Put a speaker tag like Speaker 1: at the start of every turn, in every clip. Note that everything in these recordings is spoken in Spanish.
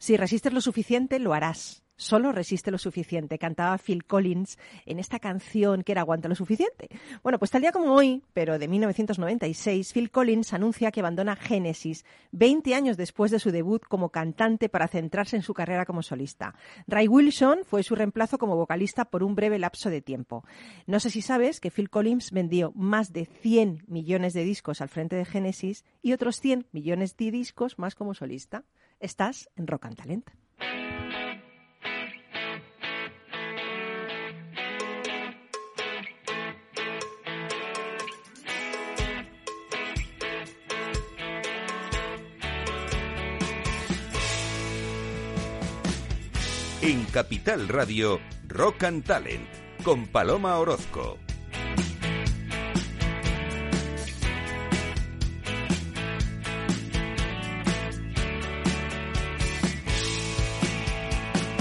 Speaker 1: Si resistes lo suficiente, lo harás. Solo resiste lo suficiente, cantaba Phil Collins en esta canción que era Aguanta lo suficiente. Bueno, pues tal día como hoy, pero de 1996, Phil Collins anuncia que abandona Genesis 20 años después de su debut como cantante para centrarse en su carrera como solista. Ray Wilson fue su reemplazo como vocalista por un breve lapso de tiempo. No sé si sabes que Phil Collins vendió más de 100 millones de discos al frente de Genesis y otros 100 millones de discos más como solista. Estás en Rock and Talent.
Speaker 2: En Capital Radio, Rock and Talent, con Paloma Orozco.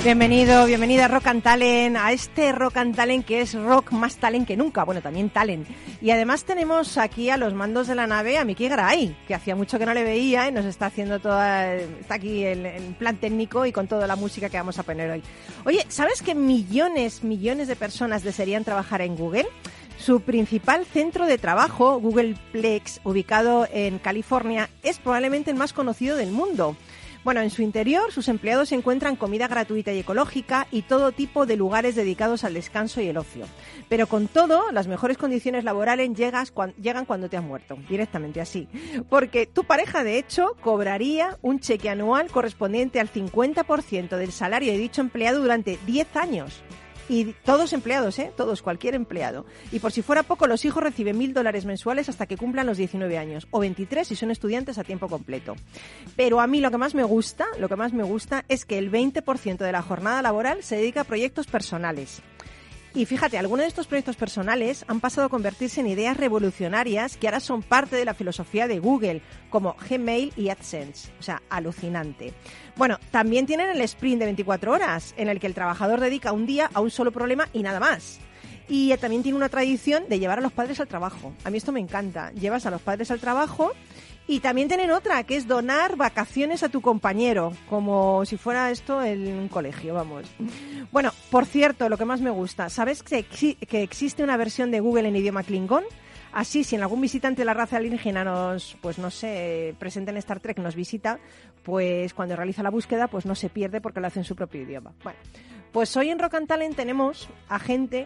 Speaker 1: Bienvenido, bienvenida a Rock and Talent, a este Rock and Talent que es rock más talent que nunca, bueno, también talent. Y además tenemos aquí a los mandos de la nave a Miki Garay, que hacía mucho que no le veía y nos está haciendo toda, está aquí en, plan técnico y con toda la música que vamos a poner hoy. Oye, ¿sabes que millones, millones de personas desearían trabajar en Google? Su principal centro de trabajo, Google Plex, ubicado en California, es probablemente el más conocido del mundo. Bueno, en su interior sus empleados encuentran comida gratuita y ecológica y todo tipo de lugares dedicados al descanso y el ocio. Pero con todo, las mejores condiciones laborales llegan cuando te has muerto, directamente así. Porque tu pareja, de hecho, cobraría un cheque anual correspondiente al 50% del salario de dicho empleado durante 10 años y todos empleados, ¿eh? Todos, cualquier empleado. Y por si fuera poco, los hijos reciben mil dólares mensuales hasta que cumplan los 19 años, o 23 si son estudiantes a tiempo completo. Pero a mí lo que más me gusta, lo que más me gusta es que el 20% de la jornada laboral se dedica a proyectos personales. Y fíjate, algunos de estos proyectos personales han pasado a convertirse en ideas revolucionarias que ahora son parte de la filosofía de Google, como Gmail y AdSense. O sea, alucinante. Bueno, también tienen el sprint de 24 horas, en el que el trabajador dedica un día a un solo problema y nada más. Y también tiene una tradición de llevar a los padres al trabajo. A mí esto me encanta. Llevas a los padres al trabajo y también tienen otra, que es donar vacaciones a tu compañero, como si fuera esto en un colegio, vamos. Bueno, por cierto, lo que más me gusta, ¿sabes que, que existe una versión de Google en idioma Klingon? Así, si en algún visitante de la raza alienígena nos, pues no sé, presente en Star Trek, nos visita, pues cuando realiza la búsqueda, pues no se pierde porque lo hace en su propio idioma. Bueno, pues hoy en Rock and Talent tenemos a gente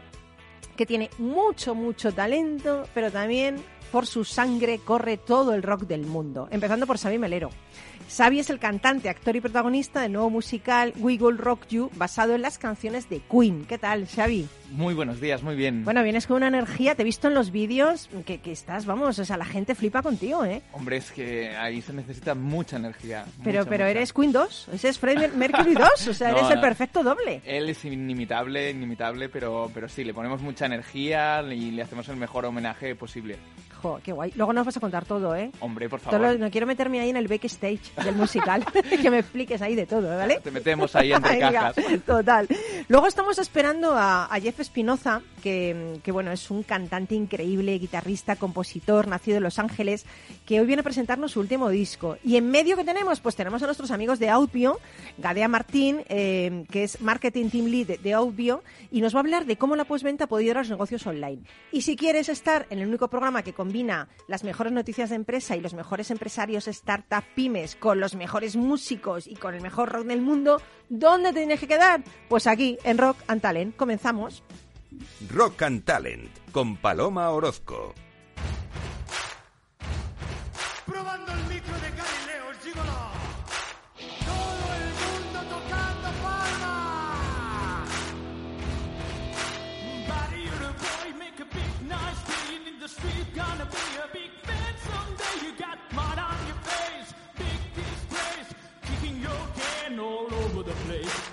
Speaker 1: que tiene mucho, mucho talento, pero también por su sangre corre todo el rock del mundo, empezando por Xavi Melero. Xavi es el cantante, actor y protagonista del nuevo musical We Will Rock You, basado en las canciones de Queen. ¿Qué tal, Xavi?
Speaker 3: Muy buenos días, muy bien.
Speaker 1: Bueno, vienes con una energía, te he visto en los vídeos que, estás, vamos, o sea, la gente flipa contigo, ¿eh?
Speaker 3: Hombre, es que ahí se necesita mucha energía.
Speaker 1: Pero, pero eres Queen 2, ese es Freddie Mercury 2, o sea, eres el perfecto doble.
Speaker 3: Él es inimitable, inimitable, pero, pero sí, le ponemos mucha energía y le hacemos el mejor homenaje posible.
Speaker 1: Qué guay. Luego nos vas a contar todo, ¿eh?
Speaker 3: Hombre, por favor.
Speaker 1: no quiero meterme ahí en el backstage del musical, que me expliques ahí de todo, ¿vale?
Speaker 3: Te metemos ahí entre cajas.
Speaker 1: Total. Luego estamos esperando a, Jeff Espinoza, que, que, bueno, es un cantante increíble, guitarrista, compositor, nacido en Los Ángeles, que hoy viene a presentarnos su último disco. Y en medio que tenemos, pues tenemos a nuestros amigos de Audio, Gadea Martín, eh, que es Marketing Team Lead de Audio, y nos va a hablar de cómo la postventa puede ayudar a los negocios online. Y si quieres estar en el único programa que combina las mejores noticias de empresa y los mejores empresarios, startup, pymes, con los mejores músicos y con el mejor rock del mundo, ¿dónde te tienes que quedar? Pues aquí, en Rock and Talent. Comenzamos.
Speaker 2: Rock and Talent, con Paloma Orozco.
Speaker 4: Probando street, gonna be a big fan someday. You got mud on your face, big disgrace, kicking your can all over the place.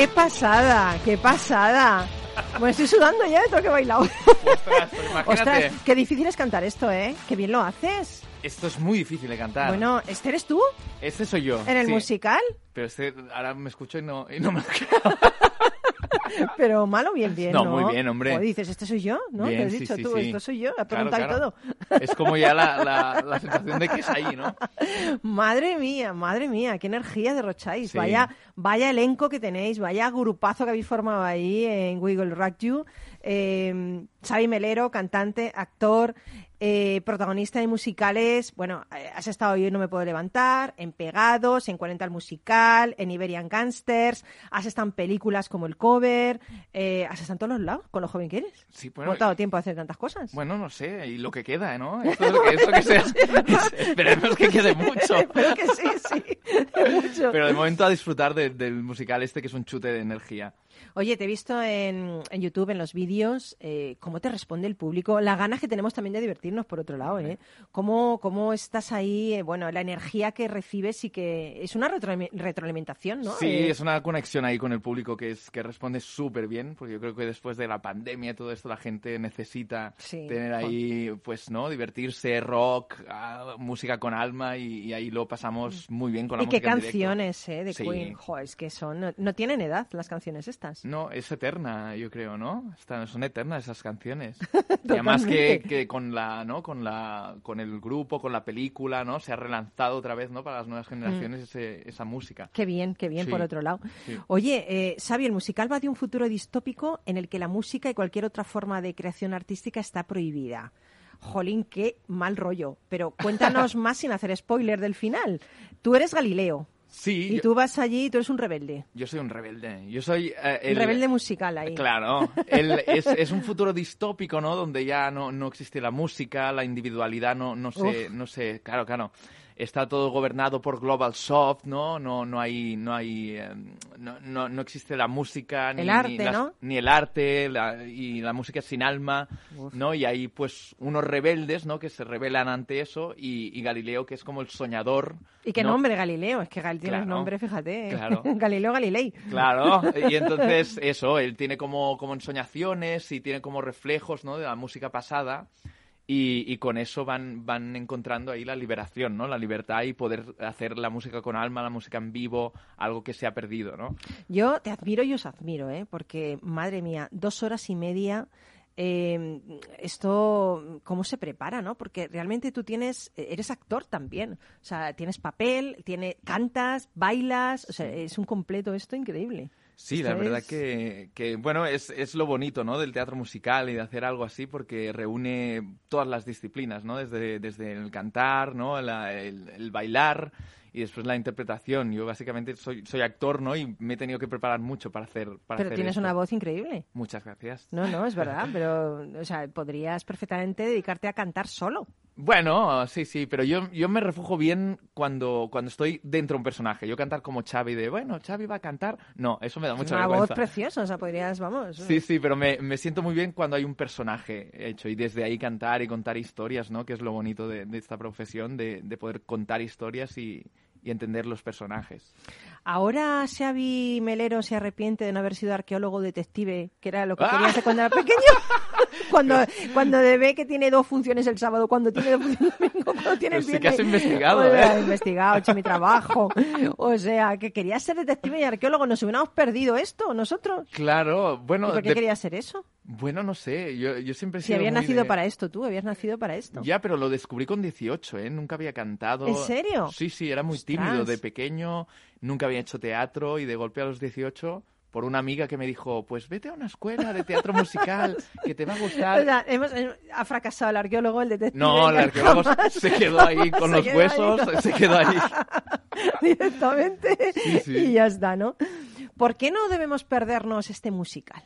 Speaker 1: ¡Qué pasada! ¡Qué pasada! Bueno, estoy sudando ya de todo que he bailado.
Speaker 3: Ostras, imagínate.
Speaker 1: Ostras, qué difícil es cantar esto, ¿eh? Qué bien lo haces.
Speaker 3: Esto es muy difícil de cantar.
Speaker 1: Bueno, ¿este eres tú?
Speaker 3: este soy yo.
Speaker 1: ¿En el
Speaker 3: sí.
Speaker 1: musical?
Speaker 3: Pero este, ahora me escucho y no, y no me lo creo.
Speaker 1: Pero malo, bien, bien,
Speaker 3: No,
Speaker 1: ¿no?
Speaker 3: muy bien, hombre.
Speaker 1: O dices, ¿este soy yo? ¿No?
Speaker 3: Bien,
Speaker 1: Te has dicho
Speaker 3: sí,
Speaker 1: tú,
Speaker 3: sí.
Speaker 1: esto soy yo. Has
Speaker 3: Claro,
Speaker 1: preguntado y todo.
Speaker 3: Es como ya la, la, la sensación de que es ahí, ¿no?
Speaker 1: Madre mía, madre mía, qué energía derrocháis. Vaya, vaya elenco que tenéis, vaya grupazo que habéis formado ahí en Wiggle Rock You. Eh, Xavi Melero, cantante, actor, eh, protagonista de musicales. Bueno, eh, has estado hoy No Me Puedo Levantar, en Pegados, en 40 al Musical, en Iberian Gangsters, has estado en películas como El Cover, eh, has estado en todos los lados con lo joven que eres.
Speaker 3: Sí,
Speaker 1: ¿Cómo
Speaker 3: bueno,
Speaker 1: tiempo a hacer tantas cosas?
Speaker 3: bueno, no sé, y lo que queda, ¿no? Esto es lo que, esto que sea. es- esperemos que quede mucho.
Speaker 1: Espero que sí, sí. Mucho.
Speaker 3: Pero de momento a disfrutar de- del musical este que es un chute de energía.
Speaker 1: Oye, te he visto en, en YouTube, en los vídeos, eh, cómo te responde el público, las ganas que tenemos también de divertirnos, por otro lado, ¿eh? Cómo, cómo estás ahí, eh, bueno, la energía que recibes y que es una retro- retroalimentación, ¿no?
Speaker 3: Sí,
Speaker 1: Eh,
Speaker 3: es una conexión ahí con el público que es que responde súper bien, porque yo creo que después de la pandemia y todo esto la gente necesita
Speaker 1: Sí.
Speaker 3: tener ahí, pues, ¿no? Divertirse, rock, ah, música con alma y, y ahí lo pasamos muy bien con la
Speaker 1: Mm. y qué
Speaker 3: música en directo.
Speaker 1: canciones, ¿eh? De
Speaker 3: Sí.
Speaker 1: Queen. Jo, es que son, no, no tienen edad las canciones estas.
Speaker 3: No, es eterna, yo creo, ¿no? Están, son eternas esas canciones. y además que, que con la, ¿no? Con la, con el grupo, con la película, ¿no? Se ha relanzado otra vez, ¿no? Para las nuevas generaciones ese- esa música.
Speaker 1: Qué bien, qué bien,
Speaker 3: Sí,
Speaker 1: por otro lado.
Speaker 3: sí.
Speaker 1: Oye, eh, Xavi, el musical va de un futuro distópico en el que la música y cualquier otra forma de creación artística está prohibida. Jolín, qué mal rollo. Pero cuéntanos más sin hacer spoiler del final. Tú eres Galileo
Speaker 3: Sí,
Speaker 1: y
Speaker 3: yo,
Speaker 1: tú vas allí y tú eres un rebelde.
Speaker 3: yo soy un rebelde. Yo soy eh,
Speaker 1: Un
Speaker 3: el
Speaker 1: rebelde musical ahí.
Speaker 3: Claro, el- es, es un futuro distópico, ¿no? Donde ya no, no existe la música, la individualidad, no, no sé,
Speaker 1: Uf.
Speaker 3: no sé, claro, claro. Está todo gobernado por Global Soft, ¿no? No, no hay, no hay, eh, no, no, no existe la música ni,
Speaker 1: El arte,
Speaker 3: ni, las-
Speaker 1: ¿no?
Speaker 3: ni el arte la- y la música sin alma, ¿no? Y hay pues unos rebeldes, ¿no? Que se rebelan ante eso y, y Galileo que es como el soñador.
Speaker 1: Y qué
Speaker 3: ¿no?
Speaker 1: nombre, Galileo. Es que Gal tiene
Speaker 3: Claro,
Speaker 1: nombre, fíjate. ¿eh?
Speaker 3: claro.
Speaker 1: Galileo Galilei.
Speaker 3: Claro, y entonces eso, él tiene como, como ensoñaciones y tiene como reflejos ¿no? de la música pasada y, y con eso van, van encontrando ahí la liberación, ¿no? La libertad y poder hacer la música con alma, la música en vivo, algo que se ha perdido, ¿no?
Speaker 1: Yo te admiro y os admiro, ¿eh? porque, madre mía, dos horas y media. eh, esto, ¿cómo se prepara, no? Porque realmente tú tienes, eres actor también. O sea, tienes papel, tiene, cantas, bailas. O sea, es un completo esto increíble.
Speaker 3: Sí, la verdad que, que, bueno, es, es lo bonito, ¿no? Del teatro musical y de hacer algo así porque reúne todas las disciplinas, ¿no? Desde, desde el cantar, ¿no? La- el, el bailar y después la interpretación. Yo básicamente soy, soy actor, ¿no? Y me he tenido que preparar mucho para hacer para
Speaker 1: Pero
Speaker 3: hacer
Speaker 1: tienes
Speaker 3: esto.
Speaker 1: una voz increíble.
Speaker 3: Muchas gracias.
Speaker 1: No, no, es verdad, pero, o sea, podrías perfectamente dedicarte a cantar solo.
Speaker 3: Bueno, sí, sí, pero yo, yo me refujo bien cuando, cuando estoy dentro de un personaje. Yo cantar como Xavi de, bueno, Xavi va a cantar. No, eso me da mucha
Speaker 1: una voz preciosa, o sea, podrías, vamos.
Speaker 3: Sí, sí, pero me, me siento muy bien cuando hay un personaje hecho y desde ahí cantar y contar historias, ¿no? Que es lo bonito de, de esta profesión, de, de poder contar historias y, y entender los personajes.
Speaker 1: Ahora Xavi Melero se arrepiente de no haber sido arqueólogo detective, que era lo que
Speaker 3: Ah.
Speaker 1: quería hacer cuando era pequeño. cuando, cuando ve que tiene dos funciones el sábado, cuando tiene dos funciones el domingo, cuando tiene el
Speaker 3: Pero sí que
Speaker 1: viernes.
Speaker 3: has investigado, ¿eh?
Speaker 1: he investigado, he hecho mi trabajo. O sea, que quería ser detective y arqueólogo. ¿Nos hubiéramos perdido esto nosotros?
Speaker 3: Claro,
Speaker 1: ¿Y
Speaker 3: bueno,
Speaker 1: por qué
Speaker 3: de-
Speaker 1: quería ser eso?
Speaker 3: Bueno, no sé, yo, yo siempre he
Speaker 1: Si
Speaker 3: sido
Speaker 1: habías
Speaker 3: muy
Speaker 1: nacido
Speaker 3: de-
Speaker 1: para esto, tú habías nacido para esto.
Speaker 3: Ya, pero lo descubrí con 18, ¿eh? Nunca había cantado.
Speaker 1: ¿En serio?
Speaker 3: Sí, sí, era muy
Speaker 1: Ostras.
Speaker 3: tímido de pequeño, nunca había hecho teatro y de golpe a los 18, por una amiga que me dijo, pues vete a una escuela de teatro musical, que te va a
Speaker 1: O
Speaker 3: gustar.
Speaker 1: sea, hemos- eh, ha fracasado el arqueólogo, el detective.
Speaker 3: No, el
Speaker 1: que
Speaker 3: arqueólogo
Speaker 1: jamás
Speaker 3: se quedó ahí con los huesos,
Speaker 1: ahí.
Speaker 3: se quedó ahí.
Speaker 1: directamente
Speaker 3: Sí, sí.
Speaker 1: y ya está, ¿no? ¿Por qué no debemos perdernos este musical?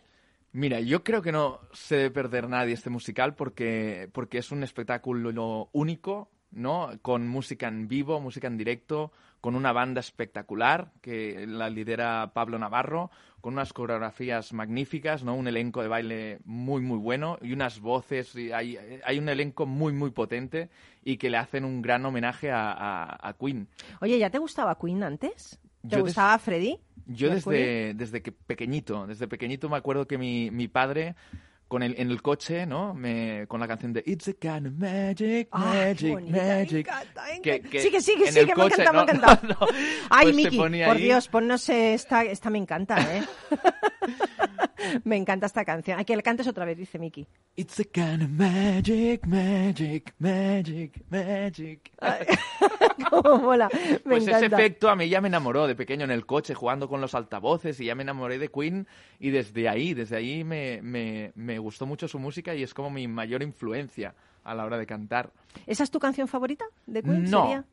Speaker 3: Mira, yo creo que no se debe perder nadie este musical porque, porque es un espectáculo único, ¿no? Con música en vivo, música en directo, con una banda espectacular que la lidera Pablo Navarro, con unas coreografías magníficas, ¿no? Un elenco de baile muy, muy bueno y unas voces. y hay, hay un elenco muy, muy potente y que le hacen un gran homenaje a, a- a Queen.
Speaker 1: Oye, ¿ya te gustaba Queen antes? ¿Te
Speaker 3: Yo
Speaker 1: gustaba Freddy?
Speaker 3: Yo desde, desde que pequeñito, desde pequeñito me acuerdo que mi, mi padre con el, en el coche, ¿no? Me, con la canción de It's a kind of magic,
Speaker 1: Ay, qué
Speaker 3: magic,
Speaker 1: me
Speaker 3: magic.
Speaker 1: encanta, me
Speaker 3: que-
Speaker 1: encanta.
Speaker 3: que
Speaker 1: Sigue, sigue, sigue, me
Speaker 3: coche,
Speaker 1: encanta, me
Speaker 3: ¿no?
Speaker 1: encanta.
Speaker 3: No, no.
Speaker 1: Ay,
Speaker 3: Pues
Speaker 1: Miki, por
Speaker 3: ahí.
Speaker 1: Dios, ponnos eh, esta, esta me encanta, ¿eh? me encanta esta canción. Aquí le cantes otra vez, dice Miki.
Speaker 3: It's a kind of magic, magic, magic, magic.
Speaker 1: Cómo mola, me
Speaker 3: Pues ese
Speaker 1: encanta.
Speaker 3: efecto a mí ya me enamoró de pequeño en el coche jugando con los altavoces y ya me enamoré de Queen y desde ahí, desde ahí me, me, me gustó mucho su música y es como mi mayor influencia a la hora de cantar.
Speaker 1: ¿Esa es tu canción favorita de Queen?
Speaker 3: No.
Speaker 1: sería?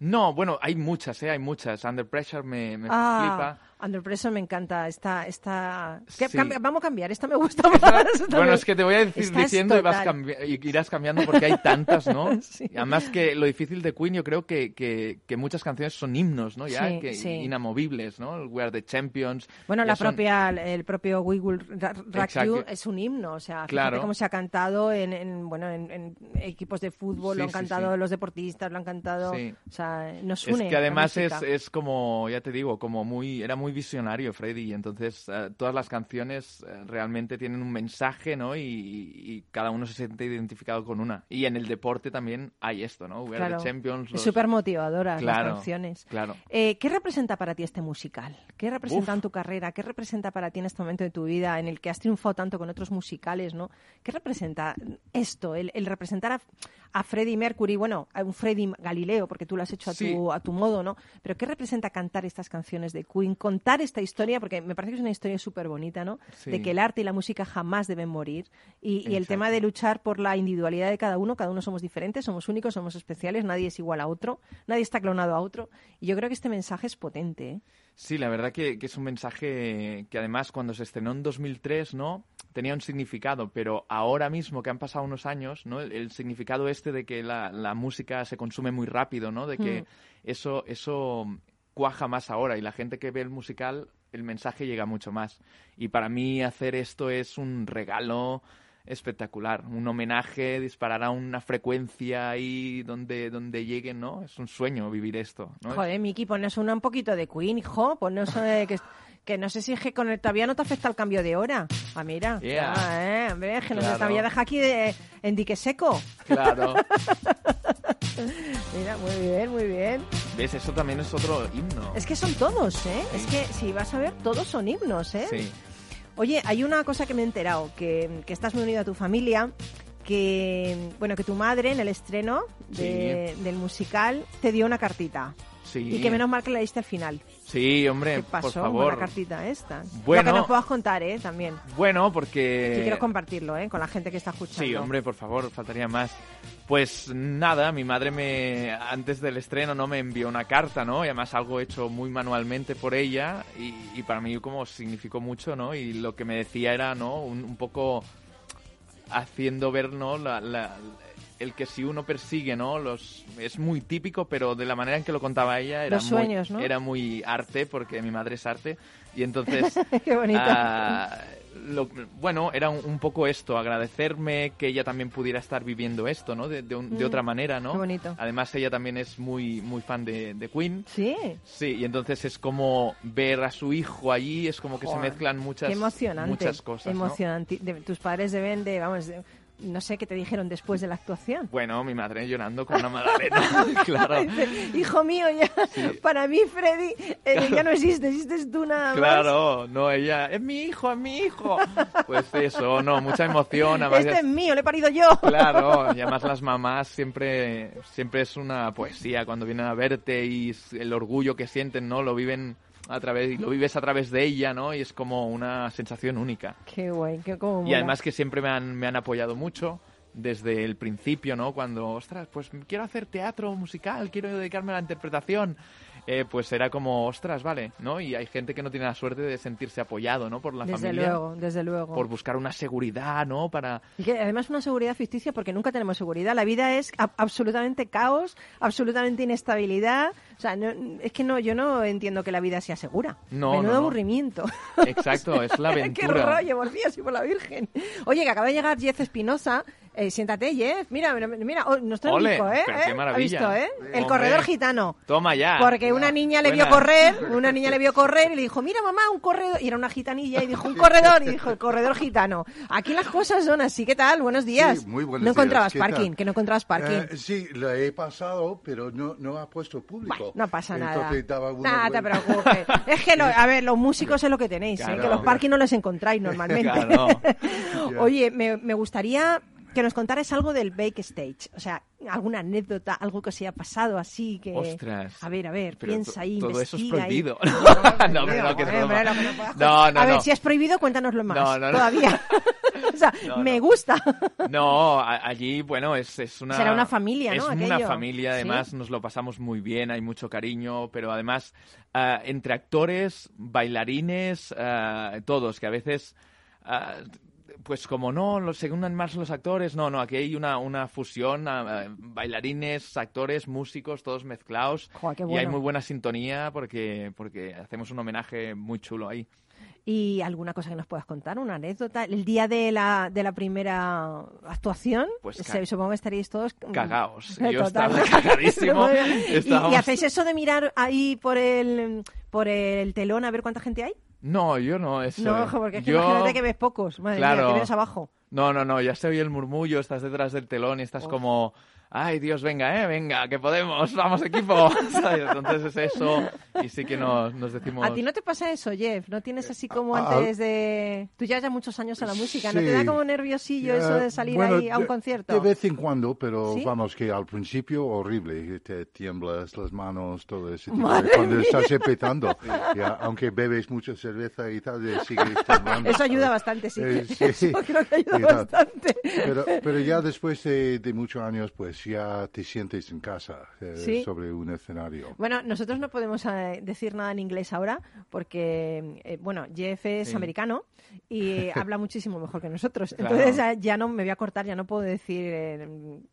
Speaker 3: No, bueno, hay muchas, ¿eh? Hay muchas. Under Pressure me, me
Speaker 1: Ah,
Speaker 3: flipa.
Speaker 1: Under Pressure me encanta. Esta, esta...
Speaker 3: Sí.
Speaker 1: Cambia- vamos a cambiar. Esta me gusta más. Esta
Speaker 3: Bueno, es que te voy a decir
Speaker 1: es
Speaker 3: diciendo y, vas cambi- y irás cambiando porque hay tantas, ¿no?
Speaker 1: Sí.
Speaker 3: Además que lo difícil de Queen yo creo que, que, que muchas canciones son himnos, ¿no? Ya,
Speaker 1: Sí,
Speaker 3: que, inamovibles, ¿no? We Are the Champions.
Speaker 1: Bueno, la
Speaker 3: son-
Speaker 1: propia, el propio We Will Rock You es un himno, o sea,
Speaker 3: Claro.
Speaker 1: cómo se ha cantado en, en, bueno, en, en equipos de fútbol, lo han cantado los deportistas, lo han cantado,
Speaker 3: Sí.
Speaker 1: o sea, nos
Speaker 3: Es
Speaker 1: une.
Speaker 3: que
Speaker 1: la
Speaker 3: además es, es como, ya te digo, como muy, era muy visionario Freddy, y entonces eh, todas las canciones eh, realmente tienen un mensaje, ¿no? Y, y cada uno se siente identificado con una. Y en el deporte también hay esto, ¿no? We Are
Speaker 1: Claro.
Speaker 3: the Champions. Los-
Speaker 1: súper motivadoras las
Speaker 3: Claro,
Speaker 1: canciones.
Speaker 3: claro.
Speaker 1: Eh, ¿Qué representa para ti este musical? ¿Qué representa
Speaker 3: Uf.
Speaker 1: en tu carrera? ¿Qué representa para ti en este momento de tu vida en el que has triunfado tanto con otros musicales? ¿no? ¿Qué representa esto? El, el representar a, a Freddie Mercury, bueno, a un Freddie Galileo, porque tú lo has hecho a,
Speaker 3: Sí.
Speaker 1: tu, a tu modo, ¿no? Pero ¿qué representa cantar estas canciones de Queen? Contar esta historia, porque me parece que es una historia súper bonita, ¿no?
Speaker 3: Sí.
Speaker 1: De que el arte y la música jamás deben morir. Y, y el tema de luchar por la individualidad de cada uno, cada uno somos diferentes, somos únicos, somos especiales, nadie es igual a otro, nadie está clonado a otro. Y yo creo que este mensaje es potente. ¿eh?
Speaker 3: Sí, la verdad que, que es un mensaje que además cuando se estrenó en 2003, ¿no? Tenía un significado, pero ahora mismo que han pasado unos años, ¿no? El, el significado este de que la, la música se consume muy rápido, ¿no? De que
Speaker 1: Mm.
Speaker 3: eso, eso cuaja más ahora y la gente que ve el musical, el mensaje llega mucho más. Y para mí hacer esto es un regalo espectacular, un homenaje, disparar a una frecuencia ahí donde, donde lleguen, ¿no? Es un sueño vivir esto, ¿no?
Speaker 1: Joder, Miki, ponnos una un poquito de Queen, hijo, ponnos eh, que, que no sé si es que con el, todavía no te afecta el cambio de hora. Ah, mira.
Speaker 3: Yeah.
Speaker 1: Ah, eh, hombre, es que nos
Speaker 3: Claro.
Speaker 1: todavía deja aquí de- en dique seco.
Speaker 3: Claro.
Speaker 1: Mira, muy bien, muy bien.
Speaker 3: ¿Ves? Eso también es otro himno.
Speaker 1: Es que son todos, ¿eh?
Speaker 3: Sí.
Speaker 1: Es que si vas a ver, todos son himnos, ¿eh?
Speaker 3: Sí.
Speaker 1: Oye, hay una cosa que me he enterado, que, que estás muy unido a tu familia, que bueno, que tu madre en el estreno de- del musical te dio una cartita.
Speaker 3: Sí.
Speaker 1: Y que menos mal que la diste al final.
Speaker 3: Sí, hombre,
Speaker 1: ¿Qué pasó
Speaker 3: por
Speaker 1: con
Speaker 3: favor.
Speaker 1: la cartita esta?
Speaker 3: Bueno.
Speaker 1: Lo que nos puedas contar, ¿eh? También.
Speaker 3: Bueno, porque...
Speaker 1: Que quiero compartirlo, ¿eh? Con la gente que está escuchando.
Speaker 3: Sí, hombre, por favor, faltaría más. Pues nada, mi madre me antes del estreno no me envió una carta, ¿no? Y además algo hecho muy manualmente por ella y, y para mí como significó mucho, ¿no? Y lo que me decía era, ¿no? Un, un poco haciendo ver, ¿no? La, la- el que si uno persigue, ¿no? Los es muy típico, pero de la manera en que lo contaba ella era
Speaker 1: Los sueños,
Speaker 3: muy
Speaker 1: ¿no?
Speaker 3: era muy arte porque mi madre es arte y entonces
Speaker 1: Qué bonito.
Speaker 3: Ah, lo- bueno, era un, un poco esto, agradecerme que ella también pudiera estar viviendo esto, ¿no? De, de un- de
Speaker 1: Mm,
Speaker 3: otra manera, ¿no?
Speaker 1: qué bonito.
Speaker 3: Además, ella también es muy, muy fan de, de Queen.
Speaker 1: Sí.
Speaker 3: Sí, y entonces es como ver a su hijo allí, es como que se mezclan muchas,
Speaker 1: Qué emocionante.
Speaker 3: muchas cosas, ¿no?
Speaker 1: Emocionante. De- tus padres deben de, vamos, de- no sé qué te dijeron después de la actuación.
Speaker 3: Bueno, mi madre llorando con una magdalena, claro.
Speaker 1: Hijo mío, ya, para mí, Freddy, eh, ya no existe, existes tú nada más.
Speaker 3: Claro, no, ella, es mi hijo, es mi hijo. Pues eso, no, mucha emoción. además
Speaker 1: Este
Speaker 3: es-
Speaker 1: mío, lo he parido yo.
Speaker 3: Claro, y además las mamás siempre, siempre es una poesía cuando vienen a verte y el orgullo que sienten, ¿no? Lo viven a través, y lo vives a través de ella, ¿no? Y es como una sensación única.
Speaker 1: Qué guay, qué como
Speaker 3: Y
Speaker 1: mola.
Speaker 3: además que siempre me han, me han apoyado mucho desde el principio, ¿no? Cuando, ostras, pues quiero hacer teatro musical, quiero dedicarme a la interpretación. Eh, pues era como, ostras, vale, ¿no? Y hay gente que no tiene la suerte de sentirse apoyado, ¿no? Por la
Speaker 1: Desde
Speaker 3: familia.
Speaker 1: luego, desde luego.
Speaker 3: Por buscar una seguridad, ¿no? Para...
Speaker 1: Y que además una seguridad ficticia porque nunca tenemos seguridad. La vida es absolutamente caos, absolutamente inestabilidad. O sea, no- es que no, yo no entiendo que la vida sea segura.
Speaker 3: No,
Speaker 1: Menudo
Speaker 3: no,
Speaker 1: aburrimiento.
Speaker 3: Exacto, es la
Speaker 1: Qué
Speaker 3: aventura.
Speaker 1: rollo, por Dios y por la Virgen. Oye, que acaba de llegar Jeff Espinosa. Eh, siéntate, Jeff. Mira, mira, mira oh, nuestro
Speaker 3: Ole,
Speaker 1: Nico, ¿eh?
Speaker 3: qué
Speaker 1: ¿Eh?
Speaker 3: maravilla.
Speaker 1: ¿Ha visto, eh? El
Speaker 3: Hombre.
Speaker 1: corredor gitano.
Speaker 3: Toma ya.
Speaker 1: Porque una niña le vio correr, una niña le vio correr y le dijo, mira mamá, un corredor. Y era una gitanilla y dijo, un corredor. Y dijo, el corredor gitano. Aquí las cosas son así. ¿Qué tal? Buenos días.
Speaker 5: Sí, muy buenos
Speaker 1: no
Speaker 5: días.
Speaker 1: encontrabas
Speaker 5: ¿Qué tal?
Speaker 1: parking, que no encontrabas parking.
Speaker 5: Eh, sí, lo he pasado, pero no, no ha puesto público.
Speaker 1: Bueno, no pasa nada.
Speaker 5: Entonces
Speaker 1: Nada, te preocupes. Es que, lo- a ver, los músicos es lo que tenéis, ¿eh? Que los parking no los encontráis normalmente.
Speaker 3: Claro.
Speaker 1: Oye, me, me gustaría que nos contaras algo del backstage. O sea, alguna anécdota, algo que os haya pasado así que...
Speaker 3: Ostras.
Speaker 1: A ver, a ver, piensa ahí,
Speaker 3: Todo eso es
Speaker 1: ahí.
Speaker 3: prohibido. no, no, que es broma.
Speaker 1: no A ver, si es prohibido, cuéntanoslo más.
Speaker 3: No, no, no.
Speaker 1: Todavía. o sea, me gusta.
Speaker 3: No, allí, bueno, es, es una...
Speaker 1: Será una familia, ¿no?
Speaker 3: Es una familia, además, nos lo pasamos muy bien, hay mucho cariño, pero además, ah, entre actores, bailarines, ah, todos, que a veces... ah, pues como no, los, se unan más los actores, no, no, aquí hay una, una fusión, bailarines, actores, músicos, todos mezclados,
Speaker 1: Joder, qué
Speaker 3: y hay muy buena sintonía porque, porque hacemos un homenaje muy chulo ahí.
Speaker 1: ¿Y alguna cosa que nos puedas contar? ¿Una anécdota? ¿El día de la, de la primera actuación?
Speaker 3: Pues
Speaker 1: Se- supongo que estaríais todos...
Speaker 3: Cagaos.
Speaker 1: Total.
Speaker 3: Yo estaba cagadísimo.
Speaker 1: ¿Y- ¿Y, hacéis eso de mirar ahí por el, por el telón a ver cuánta gente hay?
Speaker 3: No, yo no, eso.
Speaker 1: no, ojo, porque es que
Speaker 3: Yo-
Speaker 1: imagínate que ves pocos. Madre mía,
Speaker 3: Claro.
Speaker 1: que vienes abajo.
Speaker 3: No, no, no, ya se oye el murmullo, estás detrás del telón y estás como, ay Dios, venga, eh, venga, que podemos, vamos equipo. ¿Sabes? Entonces es eso y sí que nos, nos decimos...
Speaker 1: ¿A ti no te pasa eso, Jeff? ¿No tienes así como
Speaker 5: A-
Speaker 1: antes de...? Tú llevas ya muchos años en la música, ¿no te da
Speaker 5: Sí.
Speaker 1: como nerviosillo
Speaker 5: Ya,
Speaker 1: eso de salir
Speaker 5: bueno,
Speaker 1: ahí a un
Speaker 5: de-
Speaker 1: concierto?
Speaker 5: De vez en cuando, pero
Speaker 1: ¿Sí?
Speaker 5: vamos, que al principio horrible, te tiemblas las manos, todo ese tipo de cuando estás empezando. Ya, aunque bebes mucha cerveza y tal, sigues temblando.
Speaker 1: Eso ayuda bastante, sí.
Speaker 5: Eh, sí.
Speaker 1: Eso creo que ayuda bastante.
Speaker 5: Pero, pero ya después de, de muchos años, pues ya te sientes en casa eh,
Speaker 1: Sí.
Speaker 5: sobre un escenario.
Speaker 1: Bueno, nosotros no podemos eh, decir nada en inglés ahora porque, eh, bueno, Jeff es
Speaker 3: Sí.
Speaker 1: americano y habla muchísimo mejor que nosotros.
Speaker 3: Claro.
Speaker 1: Entonces ya no me voy a cortar, ya no puedo decir... eh,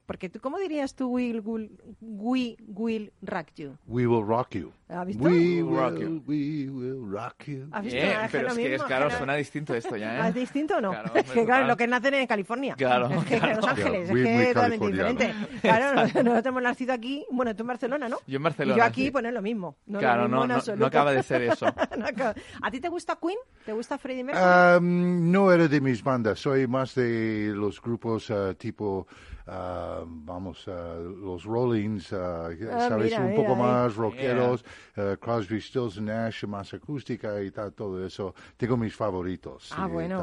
Speaker 1: porque tú, ¿cómo dirías tú will, will, we will rock you?
Speaker 5: We will rock you.
Speaker 1: ¿Has visto?
Speaker 5: We
Speaker 3: We will rock you.
Speaker 5: we will rock you.
Speaker 1: ¿Has visto? Que
Speaker 3: pero
Speaker 1: lo
Speaker 3: es que es claro,
Speaker 1: no-
Speaker 3: suena distinto esto ya,
Speaker 1: ¿Ah,
Speaker 3: ¿eh?
Speaker 1: ¿Es distinto o no?
Speaker 3: Claro,
Speaker 1: es que claro, lo que nacen en California.
Speaker 3: Claro,
Speaker 1: es que en Los
Speaker 3: claro.
Speaker 1: Ángeles,
Speaker 5: Muy-
Speaker 1: es que es totalmente diferente. Claro, nosotros hemos nacido aquí, bueno, tú en Barcelona, ¿no?
Speaker 3: Yo en Barcelona,
Speaker 1: Y yo aquí,
Speaker 3: sí.
Speaker 1: pues no es lo mismo. No lo
Speaker 3: Claro,
Speaker 1: mismo
Speaker 3: no, no, acaba de ser eso.
Speaker 1: ¿A ti te gusta Queen? ¿Te gusta Freddie Mercury?
Speaker 5: Um, no era de mis bandas, soy más de los grupos ah, tipo, ah, vamos, ah, los Rollings, ah, ¿sabes?
Speaker 1: mira,
Speaker 5: un
Speaker 1: mira,
Speaker 5: poco más rockeros, ah, Crosby, Stills Nash, más acústica y tal, todo eso. Tengo mis favoritos.
Speaker 1: Ah, bueno,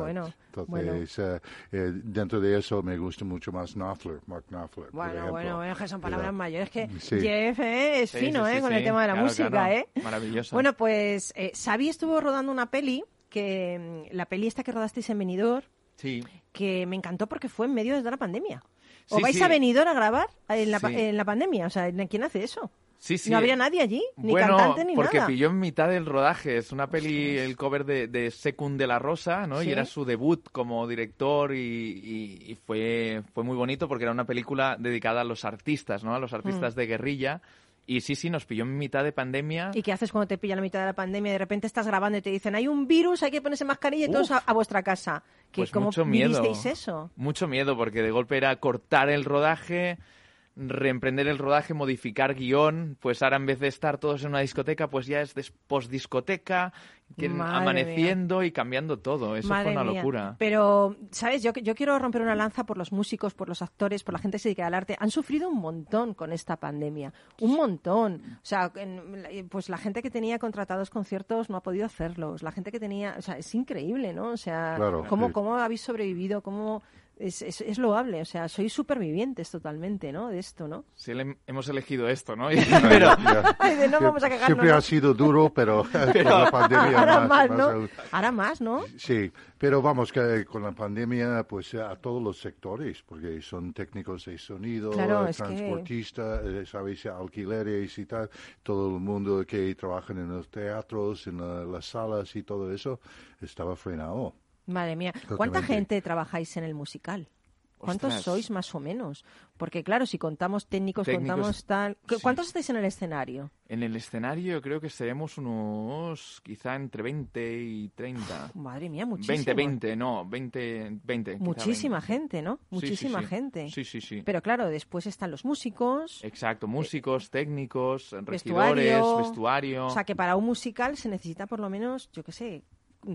Speaker 5: tal.
Speaker 1: bueno,
Speaker 5: Entonces, ah, eh, dentro de eso me gusta mucho más Knopfler, Mark Knopfler.
Speaker 1: Bueno, bueno, bueno, que son palabras mayores. Que
Speaker 5: Sí.
Speaker 1: Jeff eh, es
Speaker 3: Sí,
Speaker 1: fino,
Speaker 3: sí,
Speaker 1: ¿eh?
Speaker 3: sí,
Speaker 1: Con el tema de la
Speaker 3: Claro,
Speaker 1: música,
Speaker 3: claro.
Speaker 1: ¿eh?
Speaker 3: Maravilloso.
Speaker 1: Bueno, pues eh, Xavi estuvo rodando una peli, que mm, la peli esta que rodasteis en Benidorm,
Speaker 3: Sí.
Speaker 1: que me encantó porque fue en medio de la pandemia. ¿O vais
Speaker 3: sí.
Speaker 1: a Benidorm a grabar en la,
Speaker 3: Sí.
Speaker 1: en la pandemia? O sea, ¿quién hace eso?
Speaker 3: Sí, sí.
Speaker 1: No habría nadie allí, ni
Speaker 3: bueno,
Speaker 1: cantante ni
Speaker 3: porque
Speaker 1: nada.
Speaker 3: pilló en mitad del rodaje. Es una peli, el cover de, de Secund de la Rosa, ¿no?
Speaker 1: Sí.
Speaker 3: Y era su debut como director y, y- y fue, fue muy bonito porque era una película dedicada a los artistas, ¿no? A los
Speaker 1: Mm.
Speaker 3: artistas de guerrilla. Y sí, sí, nos pilló en mitad de pandemia.
Speaker 1: ¿Y qué haces cuando te pilla la mitad de la pandemia? De repente estás grabando y te dicen, hay un virus, hay que ponerse mascarilla y todos a, a vuestra casa. ¿Qué,
Speaker 3: Pues
Speaker 1: ¿Cómo
Speaker 3: mucho miedo.
Speaker 1: eso?
Speaker 3: Mucho miedo porque de golpe era cortar el rodaje, reemprender el rodaje, modificar guion, pues ahora en vez de estar todos en una discoteca, pues ya es post-discoteca, que amaneciendo y cambiando todo. Eso
Speaker 1: Madre
Speaker 3: fue una
Speaker 1: mía.
Speaker 3: locura.
Speaker 1: Pero, ¿sabes? Yo, yo quiero romper una lanza por los músicos, por los actores, por la gente que se dedica al arte. Han sufrido un montón con esta pandemia. Un montón. O sea, en- pues la gente que tenía contratados conciertos no ha podido hacerlos. La gente que tenía... O sea, es increíble, ¿no? O sea,
Speaker 5: Claro,
Speaker 1: ¿cómo,
Speaker 5: sí.
Speaker 1: cómo habéis sobrevivido? ¿Cómo...? Es, es, es loable, o sea, sois supervivientes totalmente, ¿no? De esto, ¿no?
Speaker 3: Sí, le- hemos elegido esto, ¿no?
Speaker 5: Pero,
Speaker 1: Ay, de no vamos a quejarnos,
Speaker 5: Siempre
Speaker 1: ¿no?
Speaker 5: ha sido duro, pero con la pandemia
Speaker 1: Ahora
Speaker 5: más,
Speaker 1: más,
Speaker 5: más
Speaker 1: ¿no?
Speaker 5: aún.
Speaker 1: Ahora más, ¿no?
Speaker 5: Sí, pero vamos, que con la pandemia, pues a todos los sectores, porque son técnicos de sonido,
Speaker 1: Claro, es que-
Speaker 5: transportistas, eh, sabéis, alquileres y tal, todo el mundo que trabaja en los teatros, en la- las salas y todo eso, estaba frenado.
Speaker 1: Madre mía, ¿cuánta gente trabajáis en el musical? ¿Cuántos
Speaker 3: Ostras.
Speaker 1: sois más o menos? Porque claro, si contamos técnicos,
Speaker 3: Técnicos,
Speaker 1: contamos tal... ¿Cu-
Speaker 3: sí.
Speaker 1: ¿Cuántos estáis en el escenario?
Speaker 3: En el escenario yo creo que seremos unos quizá entre 20 y 30.
Speaker 1: Madre mía, muchísimo.
Speaker 3: 20, 20, no, 20, 20. quizá
Speaker 1: Muchísima
Speaker 3: 20.
Speaker 1: gente, ¿no?
Speaker 3: Sí, sí,
Speaker 1: Muchísima
Speaker 3: sí.
Speaker 1: gente.
Speaker 3: Sí, sí, sí.
Speaker 1: Pero claro, después están los músicos.
Speaker 3: Exacto, músicos, técnicos,
Speaker 1: Vestuario.
Speaker 3: regidores, vestuario.
Speaker 1: O sea, que para un musical se necesita por lo menos, yo qué sé,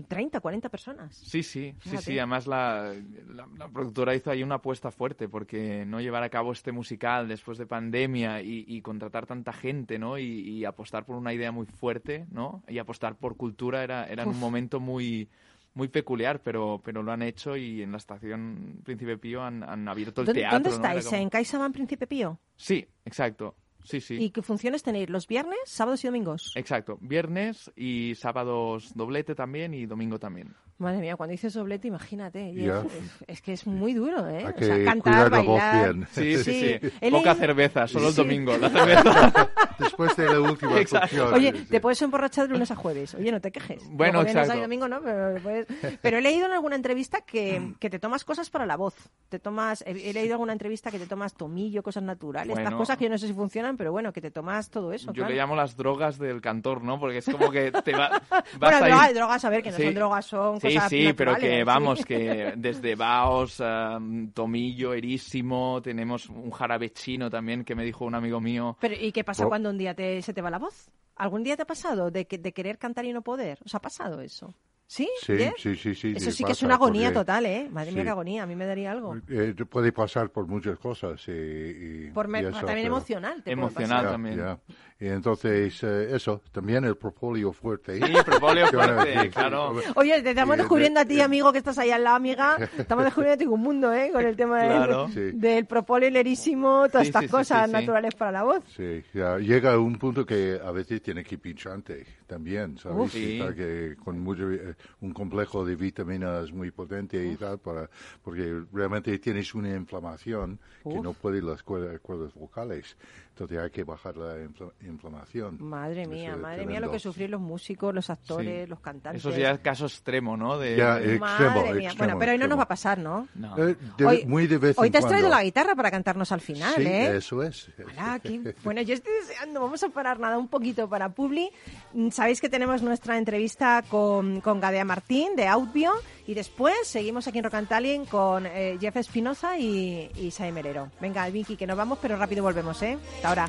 Speaker 1: 30, 40 personas.
Speaker 3: Sí, sí, sí,
Speaker 1: Fíjate.
Speaker 3: sí. Además la, la, la productora hizo ahí una apuesta fuerte porque no llevar a cabo este musical después de pandemia y, y contratar tanta gente, ¿no? Y, y apostar por una idea muy fuerte, ¿no? Y apostar por cultura era, era en un momento muy muy peculiar, pero, pero lo han hecho y en la estación Príncipe Pío han, han abierto el
Speaker 1: ¿Dónde,
Speaker 3: teatro.
Speaker 1: dónde
Speaker 3: ¿no?
Speaker 1: Estáis?
Speaker 3: como-
Speaker 1: ¿En CaixaBank Príncipe Pío?
Speaker 3: Sí, exacto. Sí, sí.
Speaker 1: ¿Y qué funciones tenéis? ¿Los viernes, sábados y domingos?
Speaker 3: Exacto. Viernes y sábados doblete también y domingo también.
Speaker 1: Madre mía, cuando dices doblete, imagínate. Es, es- es que es muy duro, ¿eh?
Speaker 5: Hay
Speaker 1: O sea, cantar,
Speaker 5: cuidar la voz
Speaker 1: bailar.
Speaker 5: bien.
Speaker 3: Sí, sí,
Speaker 1: Sí,
Speaker 3: sí.
Speaker 1: he
Speaker 3: Poca
Speaker 1: leído-
Speaker 3: cerveza, solo el
Speaker 1: Sí.
Speaker 3: domingo. La cerveza.
Speaker 5: Después de la última función.
Speaker 1: Oye,
Speaker 5: sí.
Speaker 1: te puedes emborrachar de lunes a jueves. Oye, no te quejes.
Speaker 3: Bueno,
Speaker 1: Luego
Speaker 3: exacto.
Speaker 1: y domingo no, pero, puedes- pero he leído en alguna entrevista que, que te tomas cosas para la voz. Te tomas, he, he leído alguna entrevista que te tomas tomillo, cosas naturales, estas
Speaker 3: Bueno.
Speaker 1: cosas que yo no sé si funcionan, pero bueno, que te tomas todo eso.
Speaker 3: Yo
Speaker 1: claro.
Speaker 3: le llamo las drogas del cantor, ¿no? Porque es como que te va, vas
Speaker 1: Bueno,
Speaker 3: a ir-
Speaker 1: drogas, drogas, a ver, que no
Speaker 3: Sí.
Speaker 1: son drogas, son
Speaker 3: Sí, sí, pero que vamos, que desde Baos, um, Tomillo, Erísimo, tenemos un jarabe chino también que me dijo un amigo mío.
Speaker 1: Pero, ¿y qué pasa cuando un día te, se te va la voz? ¿Algún día te ha pasado de, que, de querer cantar y no poder? ¿Os ha pasado eso? ¿Sí?
Speaker 5: Sí, sí, sí, sí.
Speaker 1: Eso sí que es una agonía
Speaker 5: porque,
Speaker 1: total, ¿eh? Madre mía,
Speaker 5: sí.
Speaker 1: qué agonía. A mí me daría algo.
Speaker 5: eh, puede pasar por muchas cosas. Y, y-
Speaker 1: Por me-
Speaker 5: y eso,
Speaker 1: también
Speaker 5: pero-
Speaker 1: emocional. Te puede
Speaker 3: Emocional.
Speaker 1: pasar.
Speaker 5: Ya,
Speaker 3: también.
Speaker 5: ya. Y entonces, eh, eso, también el propóleo fuerte.
Speaker 3: Sí, propóleo
Speaker 5: ¿Qué van a
Speaker 3: fuerte, claro.
Speaker 1: Oye, te estamos descubriendo
Speaker 5: de-
Speaker 1: a ti,
Speaker 5: de-
Speaker 1: amigo, que estás ahí al lado, amiga. Estamos descubriendo a ti un mundo, ¿eh? Con el tema del-
Speaker 3: Claro.
Speaker 5: Sí.
Speaker 1: del propóleo, el erísimo, todas
Speaker 3: Sí,
Speaker 1: estas cosas
Speaker 3: sí, sí.
Speaker 1: naturales para la voz.
Speaker 5: Sí, ya, llega a un punto que a veces tiene que pinchante también, ¿sabes? Que con mucho, eh, un complejo de vitaminas muy potente y tal, para, porque realmente tienes una inflamación que no puede las cuerdas, cuerdas vocales. Entonces hay que bajar la infla- inflamación.
Speaker 1: Madre mía,
Speaker 5: es
Speaker 1: madre mía
Speaker 5: tremendo.
Speaker 1: lo que sufren los músicos, los actores,
Speaker 3: Sí.
Speaker 1: los cantantes.
Speaker 3: Eso ya es caso extremo, ¿no? De,
Speaker 5: Ya, eh,
Speaker 1: Madre
Speaker 5: extremo,
Speaker 1: mía.
Speaker 5: extremo,
Speaker 1: Bueno, pero hoy no nos
Speaker 5: extremo.
Speaker 1: va a pasar, ¿no?
Speaker 3: No.
Speaker 5: Eh, de-
Speaker 1: Hoy-
Speaker 5: muy de vez
Speaker 1: Hoy
Speaker 5: en
Speaker 1: te has traído
Speaker 5: cuando.
Speaker 1: la guitarra para cantarnos al final,
Speaker 5: Sí,
Speaker 1: ¿eh?
Speaker 5: eso es.
Speaker 1: Hola, qué- Bueno, yo estoy deseando, vamos a parar nada un poquito para Publi. Mm, Sabéis que tenemos nuestra entrevista con, con Gadea Martín de Outbio y después seguimos aquí en Rocantalien con eh, Jeff Espinoza y, y Sai Merero. Venga, Vicky, que nos vamos, pero rápido volvemos, ¿eh? Hasta ahora.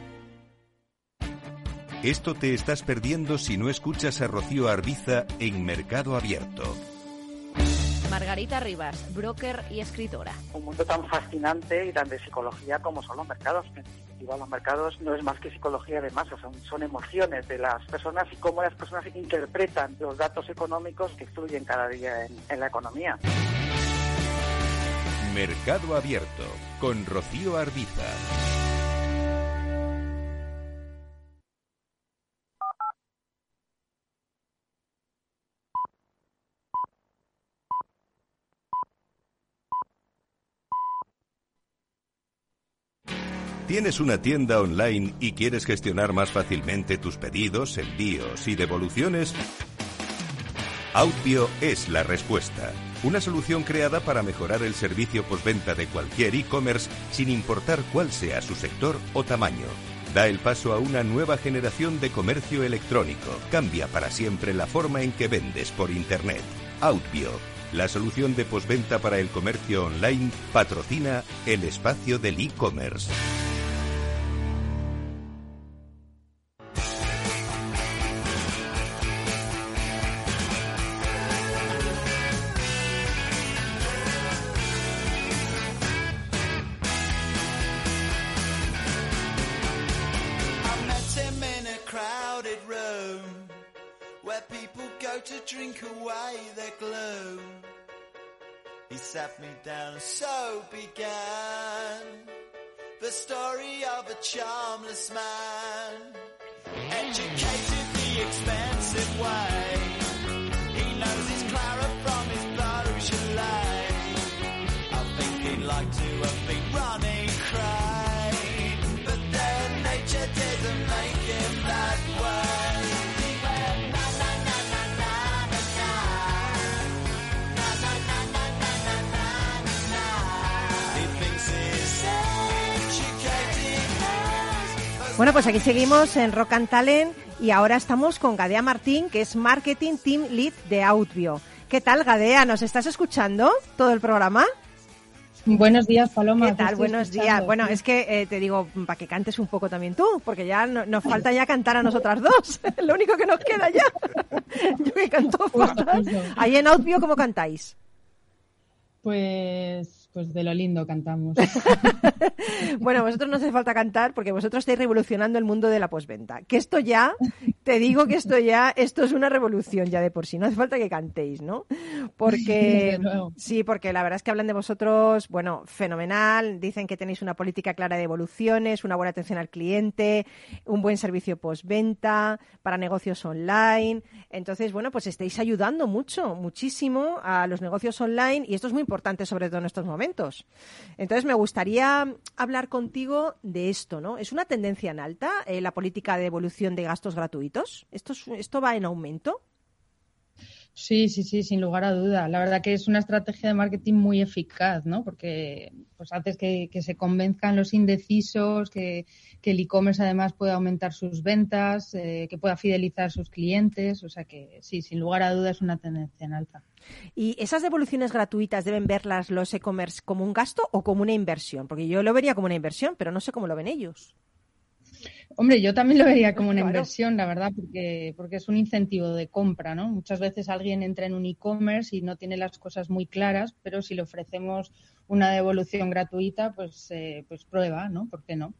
Speaker 2: Esto te estás perdiendo si no escuchas a Rocío Arbiza en Mercado Abierto.
Speaker 6: Margarita Rivas, broker y escritora.
Speaker 7: un mundo tan fascinante y tan de psicología como son los mercados. definitiva los mercados no es más que psicología de masas, son, son emociones de las personas y cómo las personas interpretan los datos económicos que fluyen cada día en, en la economía.
Speaker 2: Mercado Abierto con Rocío Arbiza. ¿Tienes una tienda online y quieres gestionar más fácilmente tus pedidos, envíos y devoluciones? Outbio es la respuesta. Una solución creada para mejorar el servicio postventa de cualquier e-commerce sin importar cuál sea su sector o tamaño. Da el paso a una nueva generación de comercio electrónico. Cambia para siempre la forma en que vendes por Internet. Outbio, la solución de postventa para el comercio online, patrocina el espacio del e-commerce.
Speaker 8: To drink away their gloom. He sat me down, and so began the story of a charmless man, educated the expensive way.
Speaker 1: Bueno, pues aquí seguimos en Rock and Talent y ahora estamos con Gadea Martín, que es Marketing Team Lead de Outvio. ¿Qué tal, Gadea? ¿Nos estás escuchando todo el programa?
Speaker 9: Buenos días, Paloma.
Speaker 1: ¿Qué tal? Buenos días. Bueno, es que eh, te digo, para que cantes un poco también tú, porque ya no- nos falta ya cantar a nosotras dos. Lo único que nos queda ya. Yo que canto fatal. Ahí en Outvio, ¿cómo cantáis?
Speaker 9: Pues, pues de lo lindo cantamos.
Speaker 1: Bueno, vosotros no hace falta cantar porque vosotros estáis revolucionando el mundo de la posventa. Que esto ya, te digo que esto ya, esto es una revolución ya de por sí. No hace falta que cantéis, ¿no? Porque sí, porque la verdad es que hablan de vosotros, bueno, fenomenal. Dicen que tenéis una política clara de evoluciones, una buena atención al cliente, un buen servicio postventa para negocios online. Entonces, bueno, pues estáis ayudando mucho, muchísimo a los negocios online y esto es muy importante, sobre todo en estos momentos. Entonces, me gustaría hablar contigo de esto, ¿no? ¿Es una tendencia en alta eh, la política de devolución de gastos gratuitos? ¿Esto, es- ¿Esto va en aumento?
Speaker 9: Sí, sí, sí, sin lugar a duda. La verdad que es una estrategia de marketing muy eficaz, ¿no? Porque pues haces que, que se convenzcan los indecisos, que, que el e-commerce además pueda aumentar sus ventas, eh, que pueda fidelizar sus clientes. O sea que sí, sin lugar a duda es una tendencia en alta.
Speaker 1: ¿Y esas devoluciones gratuitas deben verlas los e-commerce como un gasto o como una inversión? Porque yo lo vería como una inversión, pero no sé cómo lo ven ellos.
Speaker 9: Hombre, yo también lo vería como una
Speaker 1: Claro.
Speaker 9: inversión, la verdad, porque, porque es un incentivo de compra, ¿no? Muchas veces alguien entra en un e-commerce y no tiene las cosas muy claras, pero si le ofrecemos una devolución gratuita, pues, eh, pues prueba, ¿no? ¿Por qué no?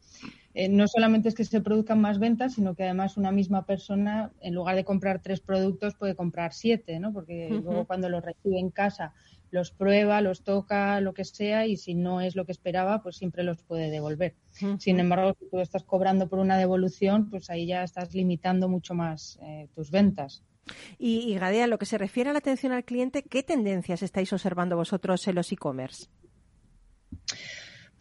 Speaker 9: Eh, no solamente es que se produzcan más ventas, sino que además una misma persona, en lugar de comprar tres productos, puede comprar siete, ¿no? Porque luego cuando los recibe en casa, los prueba, los toca, lo que sea, y si no es lo que esperaba, pues siempre los puede devolver. Sin embargo, si tú estás cobrando por una devolución, pues ahí ya estás limitando mucho más eh, tus ventas.
Speaker 1: Y, y Gadea, en lo que se refiere a la atención al cliente, ¿qué tendencias estáis observando vosotros en los e-commerce?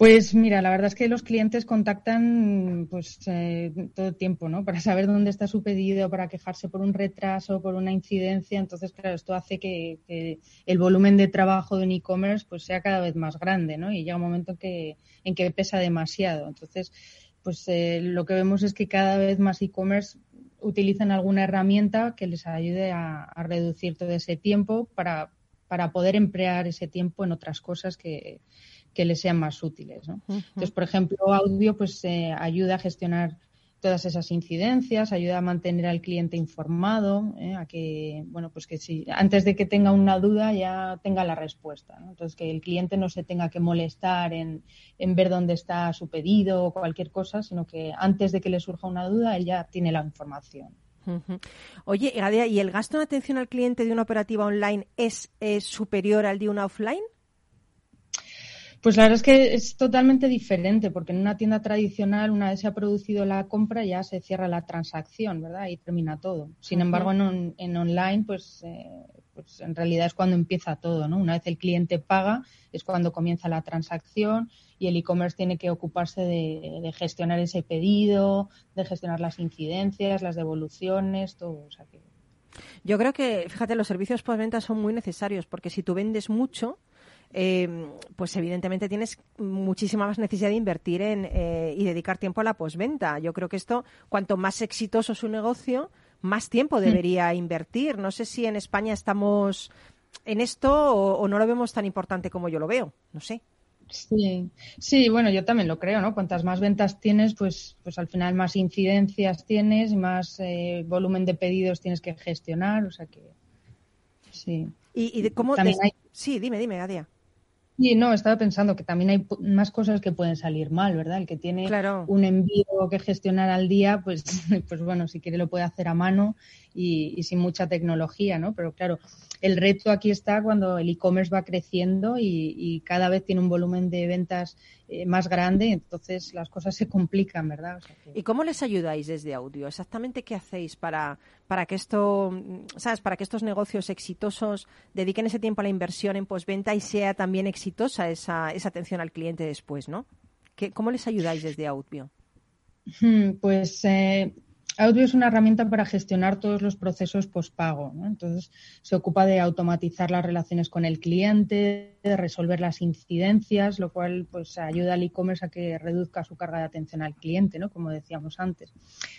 Speaker 9: Pues mira, la verdad es que los clientes contactan pues eh, todo el tiempo, ¿no? Para saber dónde está su pedido, para quejarse por un retraso, por una incidencia. Entonces, claro, esto hace que, que el volumen de trabajo de un e-commerce pues sea cada vez más grande, ¿no? Y llega un momento en que, en que pesa demasiado. Entonces, pues eh, lo que vemos es que cada vez más e-commerce utilizan alguna herramienta que les ayude a reducir todo ese tiempo para, para poder emplear ese tiempo en otras cosas que, que les sean más útiles. ¿no? Entonces, por ejemplo, audio pues eh, ayuda a gestionar todas esas incidencias, ayuda a mantener al cliente informado, ¿eh? a que, bueno, pues que si antes de que tenga una duda ya tenga la respuesta. ¿no? Entonces, que el cliente no se tenga que molestar en, en, ver dónde está su pedido o cualquier cosa, sino que antes de que le surja una duda, él ya tiene la información.
Speaker 1: Uh -huh. Oye, Gadea, ¿y el gasto en atención al cliente de una operativa online es, superior al de una offline?
Speaker 9: Pues la verdad es que es totalmente diferente, porque en una tienda tradicional, una vez se ha producido la compra, ya se cierra la transacción, ¿verdad? Y termina todo. Sin uh -huh. embargo, en, en, online, pues, eh, pues en realidad es cuando empieza todo, ¿no? Una vez el cliente paga, es cuando comienza la transacción y el e-commerce tiene que ocuparse de, gestionar ese pedido, de gestionar las incidencias, las devoluciones, todo. O sea que...
Speaker 1: Yo creo que, fíjate, los servicios postventa son muy necesarios, porque si tú vendes mucho, eh, pues evidentemente tienes muchísima más necesidad de invertir en eh, y dedicar tiempo a la posventa. Yo creo que esto, cuanto más exitoso es un negocio, más tiempo debería invertir. No sé si en España estamos en esto o, o no lo vemos tan importante como yo lo veo. No sé.
Speaker 9: Sí, sí, bueno, yo también lo creo, ¿no? Cuantas más ventas tienes, pues, pues al final más incidencias tienes, más eh, volumen de pedidos tienes que gestionar, o sea que sí.
Speaker 1: ¿Y, y de cómo? También hay... Sí, dime, dime, Adia.
Speaker 9: Sí, no, estaba pensando que también hay más cosas que pueden salir mal, ¿verdad? El que tiene
Speaker 1: claro.
Speaker 9: un envío que gestionar al día, pues, pues bueno, si quiere lo puede hacer a mano y, y sin mucha tecnología, ¿no? Pero claro, el reto aquí está cuando el e-commerce va creciendo y, y, cada vez tiene un volumen de ventas eh, más grande, entonces las cosas se complican, ¿verdad? O sea que...
Speaker 1: ¿Y cómo les ayudáis desde audio? Exactamente qué hacéis para, para que esto, sabes, para que estos negocios exitosos dediquen ese tiempo a la inversión en postventa y sea también exitosa esa, esa atención al cliente después, ¿no? ¿Qué, ¿Cómo les ayudáis desde audio?
Speaker 9: Pues eh, Audio es una herramienta para gestionar todos los procesos postpago. ¿no? Entonces, se ocupa de automatizar las relaciones con el cliente, de resolver las incidencias, lo cual pues ayuda al e-commerce a que reduzca su carga de atención al cliente, ¿no? como decíamos antes.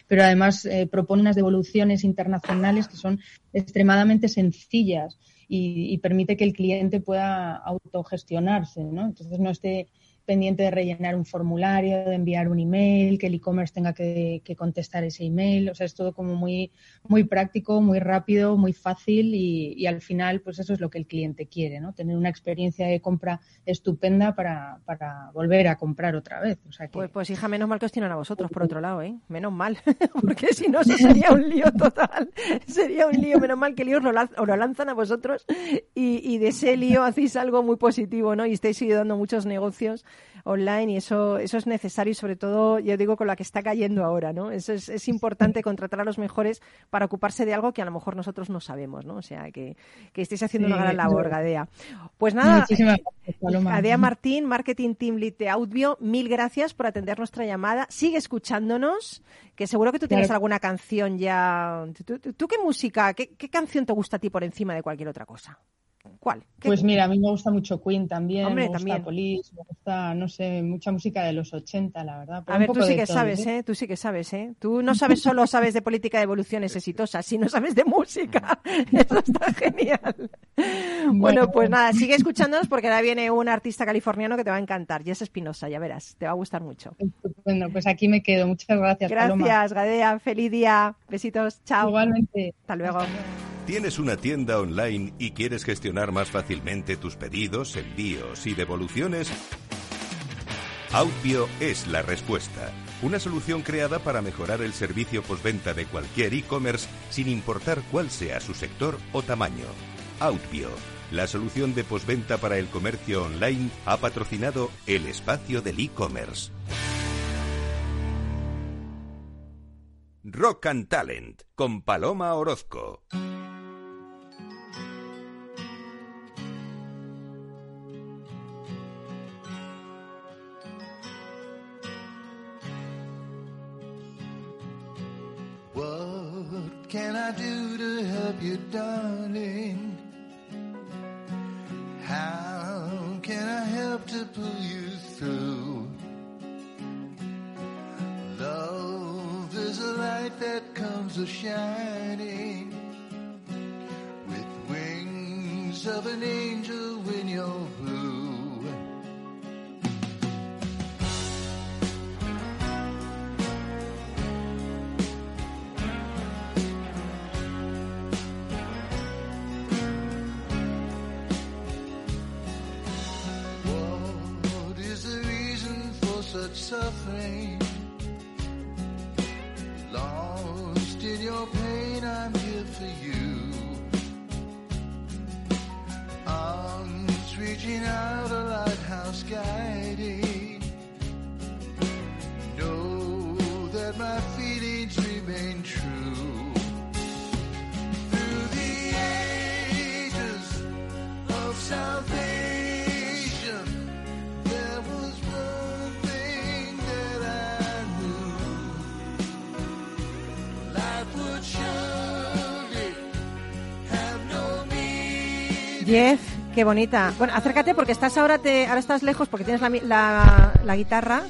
Speaker 9: Pero además eh, propone unas devoluciones internacionales que son extremadamente sencillas y, y permite que el cliente pueda autogestionarse. ¿no? Entonces, no esté pendiente de rellenar un formulario, de enviar un email, que el e-commerce tenga que, que, contestar ese email. O sea, es todo como muy, muy práctico, muy rápido, muy fácil y, y, al final, pues eso es lo que el cliente quiere, ¿no? Tener una experiencia de compra estupenda para, para volver a comprar otra vez. O sea que...
Speaker 1: pues, pues, hija, menos mal que os tienen a vosotros, por otro lado, ¿eh? Menos mal, porque si no, eso sería un lío total. sería un lío, menos mal que el lío os lo, lo lanzan a vosotros y, y de ese lío hacéis algo muy positivo, ¿no? Y estáis ayudando muchos negocios online y eso, eso es necesario y sobre todo, yo digo, con la que está cayendo ahora, ¿no? Eso es, es importante contratar a los mejores para ocuparse de algo que a lo mejor nosotros no sabemos, ¿no? O sea, que, que estéis haciendo sí, una gran labor, Gadea. Pues nada, Gadea Martín, Marketing Team Lead de Audio, mil gracias por atender nuestra llamada. Sigue escuchándonos, que seguro que tú tienes claro. alguna canción ya. ¿Tú, tú, tú qué música, qué, qué canción te gusta a ti por encima de cualquier otra cosa? ¿Cuál?
Speaker 9: Pues mira, a mí me gusta mucho Queen también,
Speaker 1: Hombre,
Speaker 9: me gusta
Speaker 1: también.
Speaker 9: Police, me gusta, no sé, mucha música de los 80, la verdad.
Speaker 1: a ver, tú sí que todo, sabes, ¿eh? Tú sí que sabes, ¿eh? Tú no sabes solo sabes de política de evoluciones exitosas, sino sabes de música. Eso está genial. Bueno, bueno, pues nada, sigue escuchándonos porque ahora viene un artista californiano que te va a encantar, Jess Espinosa, ya verás, te va a gustar mucho.
Speaker 9: Bueno, pues aquí me quedo. Muchas gracias,
Speaker 1: Gracias,
Speaker 9: Paloma.
Speaker 1: Gadea. Feliz día. Besitos. Chao.
Speaker 9: Igualmente.
Speaker 1: Hasta luego.
Speaker 2: ¿Tienes una tienda online y quieres gestionar más fácilmente tus pedidos, envíos y devoluciones? Outbio es la respuesta. Una solución creada para mejorar el servicio postventa de cualquier e-commerce sin importar cuál sea su sector o tamaño. Outbio, la solución de postventa para el comercio online, ha patrocinado el espacio del e-commerce. Rock and Talent con Paloma Orozco.
Speaker 8: Can I do to help you, darling? How can I help to pull you through? Love is a light that comes a shining with wings of an angel when you're suffering.
Speaker 1: Qué bonita. Bueno, acércate porque estás ahora te, ahora estás lejos porque tienes la, la, la guitarra.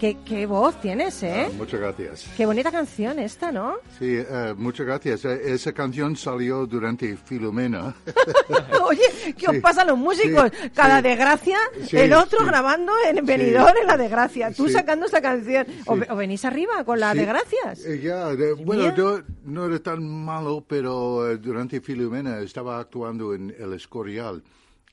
Speaker 1: ¿Qué, qué voz tienes, ¿eh?
Speaker 5: Ah, muchas gracias.
Speaker 1: Qué bonita canción esta, ¿no?
Speaker 5: Sí, eh, muchas gracias. Eh, Esa canción salió durante Filomena.
Speaker 1: Oye, ¿qué os
Speaker 5: Sí,
Speaker 1: pasa a los músicos?
Speaker 5: sí,
Speaker 1: Cada
Speaker 5: sí.
Speaker 1: desgracia, el otro grabando en Benidorm en la desgracia. Tú sacando esta canción. O, o venís arriba con
Speaker 5: Sí,
Speaker 1: desgracias.
Speaker 5: eh, ya, de- bueno, yo no era tan malo, pero eh, durante Filomena estaba actuando en El Escorial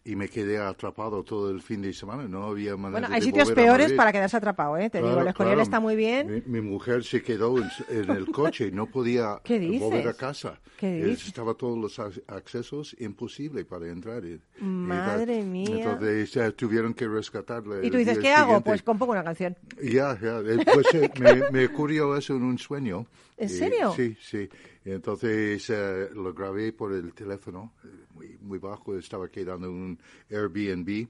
Speaker 5: y me quedé atrapado todo el fin de semana. No había manera
Speaker 1: Bueno,
Speaker 5: de
Speaker 1: hay sitios
Speaker 5: volver a
Speaker 1: peores para quedarse atrapado, ¿eh? Te digo,
Speaker 5: Claro,
Speaker 1: el Escorial
Speaker 5: claro.
Speaker 1: está muy bien.
Speaker 5: Mi, mi mujer se quedó en, en el coche y no podía volver a casa.
Speaker 1: ¿Qué dices?
Speaker 5: Estaba todos los ac- accesos imposible para entrar. y- y
Speaker 1: Madre
Speaker 5: tal.
Speaker 1: mía.
Speaker 5: Entonces eh, tuvieron que rescatarle.
Speaker 1: Y tú dices, ¿qué hago?
Speaker 5: siguiente.
Speaker 1: Pues compongo una canción.
Speaker 5: Ya, ya. eh, Pues eh, me, me ocurrió eso en un sueño.
Speaker 1: ¿En
Speaker 5: Y-
Speaker 1: serio?
Speaker 5: sí, sí. Y Entonces eh, lo grabé por el teléfono, eh, muy, muy bajo, estaba quedando en un Airbnb.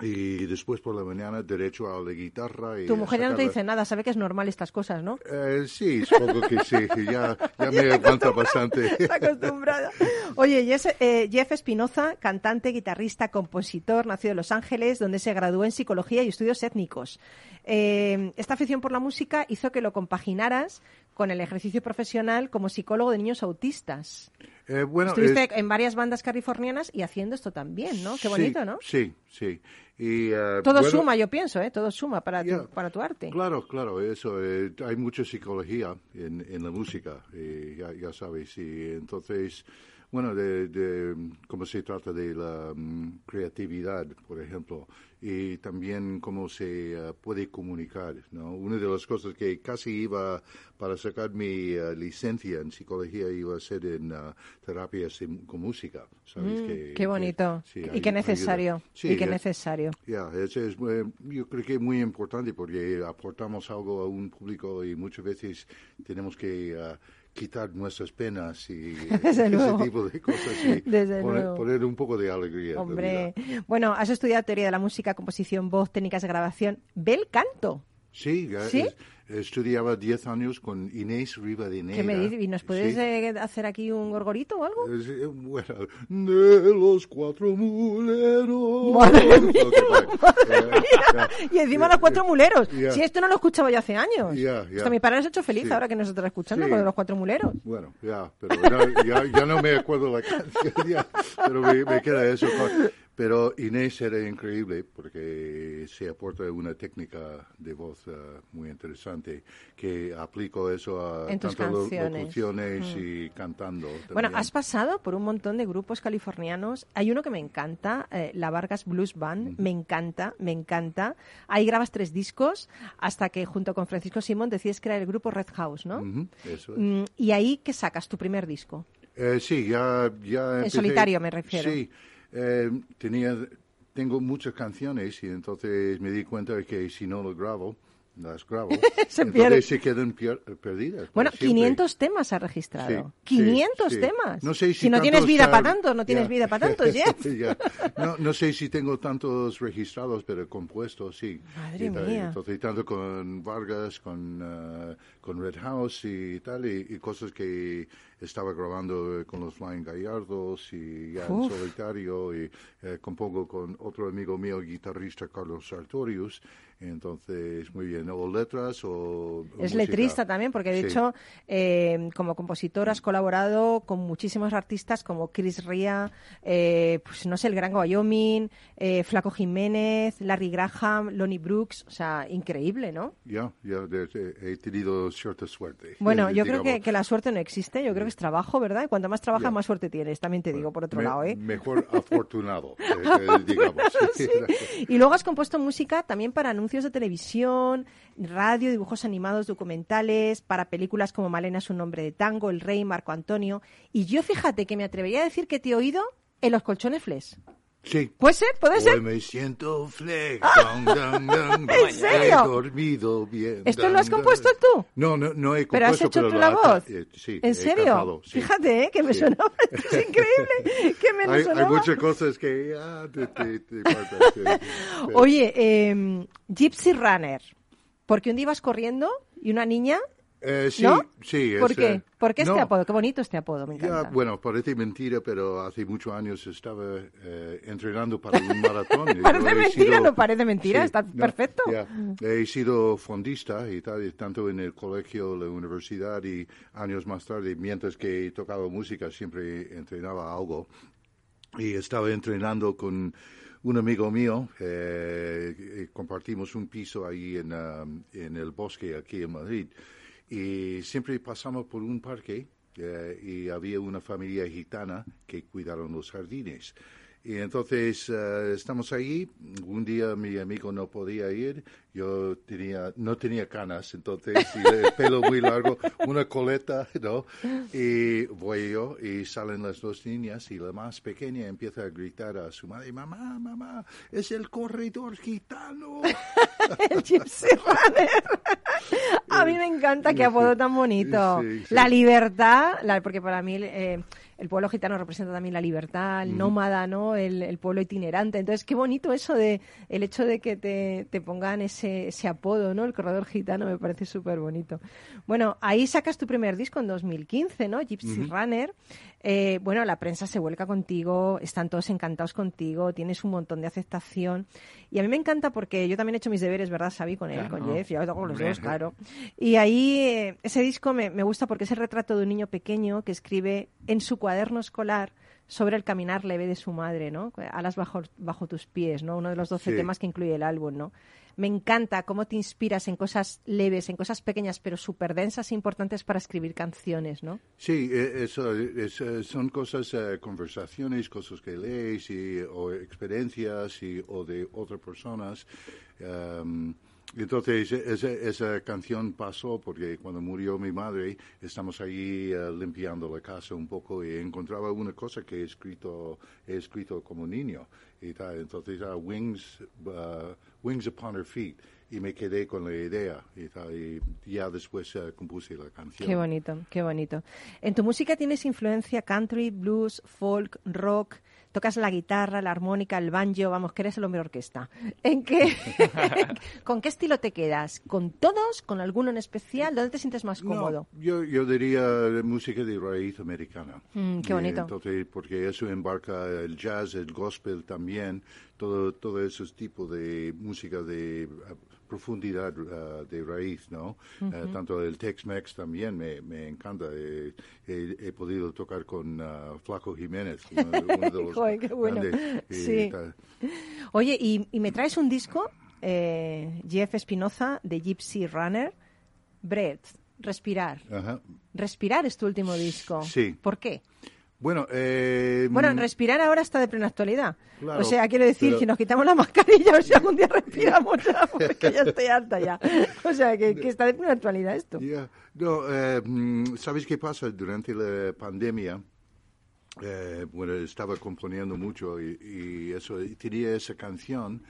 Speaker 5: Y después por la mañana derecho a la guitarra. Y
Speaker 1: Tu mujer ya no te dice nada, sabe que es normal estas cosas, ¿no?
Speaker 5: Eh, sí, supongo que sí. Ya, ya me aguanta bastante.
Speaker 1: Está acostumbrada. Oye, Jeff, eh, Jeff Espinoza, cantante, guitarrista, compositor, nacido en Los Ángeles, donde se graduó en psicología y estudios étnicos. Eh, esta afición por la música hizo que lo compaginaras con el ejercicio profesional como psicólogo de niños autistas.
Speaker 5: Eh, bueno,
Speaker 1: Estuviste
Speaker 5: es-
Speaker 1: en varias bandas californianas y haciendo esto también, ¿no? Qué
Speaker 5: sí,
Speaker 1: bonito, ¿no?
Speaker 5: Sí, sí. Y, eh,
Speaker 1: Todo
Speaker 5: bueno,
Speaker 1: suma, yo pienso, ¿eh? Todo suma para, tu, para tu arte.
Speaker 5: Claro, claro, eso. eh, hay mucha psicología en, en la música, eh, ya, ya sabes. Y entonces, bueno, de, de cómo se trata de la mm, creatividad, por ejemplo, y también cómo se eh, puede comunicar, ¿no? Una de las cosas que casi iba para sacar mi eh, licencia en psicología iba a ser en ah, terapia sim- con música, ¿sabes?
Speaker 1: Mm,
Speaker 5: Que-
Speaker 1: qué
Speaker 5: que-
Speaker 1: sí,
Speaker 5: sí,
Speaker 1: y qué necesario.
Speaker 5: Sí,
Speaker 1: y qué
Speaker 5: es-
Speaker 1: necesario.
Speaker 5: ya, eso es, eh, yo creo que es muy importante porque aportamos algo a un público y muchas veces tenemos que ah, quitar nuestras penas y
Speaker 1: Desde
Speaker 5: ese
Speaker 1: luego.
Speaker 5: tipo de cosas y
Speaker 1: Desde
Speaker 5: poner,
Speaker 1: luego.
Speaker 5: poner un poco de alegría.
Speaker 1: Hombre, bueno, has estudiado teoría de la música, composición, voz, técnicas de grabación. Bel canto.
Speaker 5: Sí,
Speaker 1: ¿Sí?
Speaker 5: es- estudiaba 10 años con Inés Rivadeneira.
Speaker 1: ¿Qué me dices? ¿Y nos puedes
Speaker 5: Sí.
Speaker 1: eh, hacer aquí un gorgorito o algo?
Speaker 5: Es, eh, bueno, de los cuatro muleros.
Speaker 1: Madre mía,
Speaker 5: Ok, vale. Eh, ya.
Speaker 1: Y encima los cuatro muleros. Si esto no lo escuchaba yo hace años.
Speaker 5: Ya, ya.
Speaker 1: Hasta mi padre se ha hecho feliz
Speaker 5: Sí.
Speaker 1: ahora que nos está escuchando
Speaker 5: Sí.
Speaker 1: con los cuatro muleros.
Speaker 5: Bueno, ya, pero ya, ya, ya no me acuerdo la canción, ya, pero me, me queda eso. con- Pero Inés era increíble porque se aporta una técnica de voz eh, muy interesante que aplico eso a
Speaker 1: En tus
Speaker 5: tanto
Speaker 1: canciones.
Speaker 5: locuciones
Speaker 1: Mm.
Speaker 5: y cantando.
Speaker 1: Bueno, has pasado por un montón de grupos californianos. Hay uno que me encanta, eh, la Vargas Blues Band. Me encanta, me encanta. Ahí grabas tres discos hasta que junto con Francisco Simón decides crear el grupo Red House, ¿no?
Speaker 5: Ujú, eso es.
Speaker 1: Mm, y ahí, ¿qué sacas? Tu primer disco.
Speaker 5: Eh, sí, ya, ya
Speaker 1: En
Speaker 5: empecé-
Speaker 1: solitario me refiero.
Speaker 5: Sí, eh, tenía, tengo muchas canciones y entonces me di cuenta de que si no lo grabo, las grabo,
Speaker 1: Se
Speaker 5: entonces se quedan pier- perdidas.
Speaker 1: Bueno,
Speaker 5: siempre.
Speaker 1: 500 temas has registrado.
Speaker 5: Sí,
Speaker 1: 500
Speaker 5: sí.
Speaker 1: temas.
Speaker 5: No sé si
Speaker 1: no tienes vida para tanto, no tienes vida para tanto, Jeff.
Speaker 5: Ya. No, no sé si tengo tantos registrados, pero compuestos, sí.
Speaker 1: Madre
Speaker 5: Y
Speaker 1: mía.
Speaker 5: Entonces, tanto con Vargas, con, ah, con Red House y tal, y, y cosas que estaba grabando eh, con los Flying Gallardos y ya
Speaker 1: Uf.
Speaker 5: en solitario, y eh, compongo con otro amigo mío, guitarrista Carlos Sartorius. Entonces, muy bien, o letras o.
Speaker 1: Es
Speaker 5: música.
Speaker 1: letrista también, porque de
Speaker 5: Sí.
Speaker 1: hecho, eh, como compositor has colaborado con muchísimos artistas como Chris Ria, eh, pues no sé, el Gran Wyoming, eh, Flaco Jiménez, Larry Graham, Lonnie Brooks, o sea, increíble, ¿no?
Speaker 5: Ya, ya de- de- he tenido cierta suerte.
Speaker 1: Bueno, yo creo que, que la suerte no existe, yo creo que es trabajo, ¿verdad? Y cuanto más trabajas,
Speaker 5: Ya.
Speaker 1: más suerte tienes, también te digo, por otro
Speaker 5: Me-
Speaker 1: lado, ¿eh?
Speaker 5: Mejor afortunado, eh, eh, digamos.
Speaker 1: Sí. Y luego has compuesto música también para anuncios anuncios de televisión, radio, dibujos animados, documentales, para películas como Malena es un nombre de tango, El Rey, Marco Antonio. Y yo fíjate que me atrevería a decir que te he oído en los colchones flex.
Speaker 5: Sí.
Speaker 1: ¿Puede ser? ¿Puede
Speaker 5: Hoy
Speaker 1: ser?
Speaker 5: me siento flex. dun.
Speaker 1: ¿En serio?
Speaker 5: He dormido bien.
Speaker 1: ¿Esto lo has compuesto tú?
Speaker 5: No, no, no he compuesto,
Speaker 1: ¿Pero has hecho
Speaker 5: pero
Speaker 1: tú la voz?
Speaker 5: eh, sí,
Speaker 1: ¿En serio?
Speaker 5: cantado, sí.
Speaker 1: Fíjate, ¿eh? que me
Speaker 5: Sí.
Speaker 1: sonaba. Es increíble que me
Speaker 5: Hay, hay muchas cosas que ah, te, te, te
Speaker 1: Oye, eh, Gypsy Runner. Porque un día ibas corriendo y una niña...
Speaker 5: Eh, sí,
Speaker 1: ¿No?
Speaker 5: sí.
Speaker 1: ¿Por
Speaker 5: es,
Speaker 1: qué?
Speaker 5: eh,
Speaker 1: ¿Por qué este
Speaker 5: no,
Speaker 1: apodo? Qué bonito este apodo, me
Speaker 5: Ya,
Speaker 1: encanta.
Speaker 5: bueno, parece mentira, pero hace muchos años estaba eh, entrenando para un maratón.
Speaker 1: Parece mentira,
Speaker 5: sido-
Speaker 1: no parece mentira, está
Speaker 5: no,
Speaker 1: perfecto.
Speaker 5: ya. He sido fondista y tal, tanto en el colegio, la universidad y años más tarde, mientras que he tocado música, siempre entrenaba algo. Y estaba entrenando con un amigo mío, eh, compartimos un piso ahí en, um, en el bosque aquí en Madrid. Y siempre pasamos por un parque eh, y había una familia gitana que cuidaron los jardines. Y entonces eh, estamos ahí. Un día mi amigo no podía ir. Yo tenía, no tenía canas, entonces, y el pelo muy largo, una coleta, ¿no? Y voy yo y salen las dos niñas y la más pequeña empieza a gritar a su madre, mamá, mamá, es el corredor gitano.
Speaker 1: el Gypsy. A mí me encanta qué apodo tan bonito.
Speaker 5: Sí, sí.
Speaker 1: La libertad, la- porque para mí eh, el pueblo gitano representa también la libertad, el nómada, ¿no? El, el pueblo itinerante. Entonces, qué bonito eso de el hecho de que te, te pongan ese, ese apodo, ¿no? El corredor gitano me parece súper bonito. Bueno, ahí sacas tu primer disco en 2015, ¿no? Gypsy Runner. Eh, bueno, la prensa se vuelca contigo, están todos encantados contigo, tienes un montón de aceptación. Y a mí me encanta porque yo también he hecho mis deberes, ¿verdad, Xavi? Con él,
Speaker 3: Claro.
Speaker 1: con Jeff, yo hago los dos, claro. Y ahí eh, ese disco me, me gusta porque es el retrato de un niño pequeño que escribe en su cuaderno escolar sobre el caminar leve de su madre, ¿no? Alas bajo, bajo tus pies, ¿no? Uno de los 12
Speaker 5: Sí.
Speaker 1: temas que incluye el álbum, ¿no? Me encanta cómo te inspiras en cosas leves, en cosas pequeñas, pero súper densas e importantes para escribir canciones, ¿no?
Speaker 5: Sí, eh, eso, es, eh, son cosas, eh, conversaciones, cosas que lees y, o experiencias y, o de otras personas. Em, entonces, esa, esa canción pasó porque cuando murió mi madre, estamos ahí eh, limpiando la casa un poco y encontraba una cosa que he escrito, he escrito como niño. Y tal. Entonces, ah, Wings, uh, Wings Upon Her Feet. Y me quedé con la idea. Y, tal, y ya después eh, compuse la canción.
Speaker 1: Qué bonito, qué bonito. En tu música tienes influencia country, blues, folk, rock. Tocas la guitarra, la armónica, el banjo, vamos, que eres el hombre orquesta. ¿En qué, ¿Con qué estilo te quedas? ¿Con todos? ¿Con alguno en especial? ¿Dónde te sientes más cómodo?
Speaker 5: No, yo, yo diría música de raíz americana.
Speaker 1: Mm, qué bonito.
Speaker 5: entonces, porque eso embarca el jazz, el gospel también, todo, todo esos tipos de música de profundidad ah, de raíz, ¿no? Eh, tanto el Tex-Mex también me, me encanta. Eh, he, he podido tocar con Flaco Jiménez, uno, de- uno de los
Speaker 1: Joder, bueno.
Speaker 5: grandes,
Speaker 1: Sí. Oye, y, y me traes un disco, eh, Jeff Espinoza, de Gypsy Runner, Breath, Respirar. Respirar es tu último disco.
Speaker 5: Sí.
Speaker 1: ¿Por qué?
Speaker 5: Bueno, eh,
Speaker 1: Bueno,
Speaker 5: mm,
Speaker 1: respirar ahora está de plena actualidad.
Speaker 5: Claro,
Speaker 1: o sea, quiero decir,
Speaker 5: pero-
Speaker 1: si nos quitamos la mascarilla, o sea, algún día respiramos ya, porque ya estoy harta ya. O sea, que, que está de plena actualidad esto.
Speaker 5: Ya, No, eh, mm, ¿sabes qué pasa? Durante la pandemia, eh, bueno, estaba componiendo mucho y, y eso, y tenía esa canción,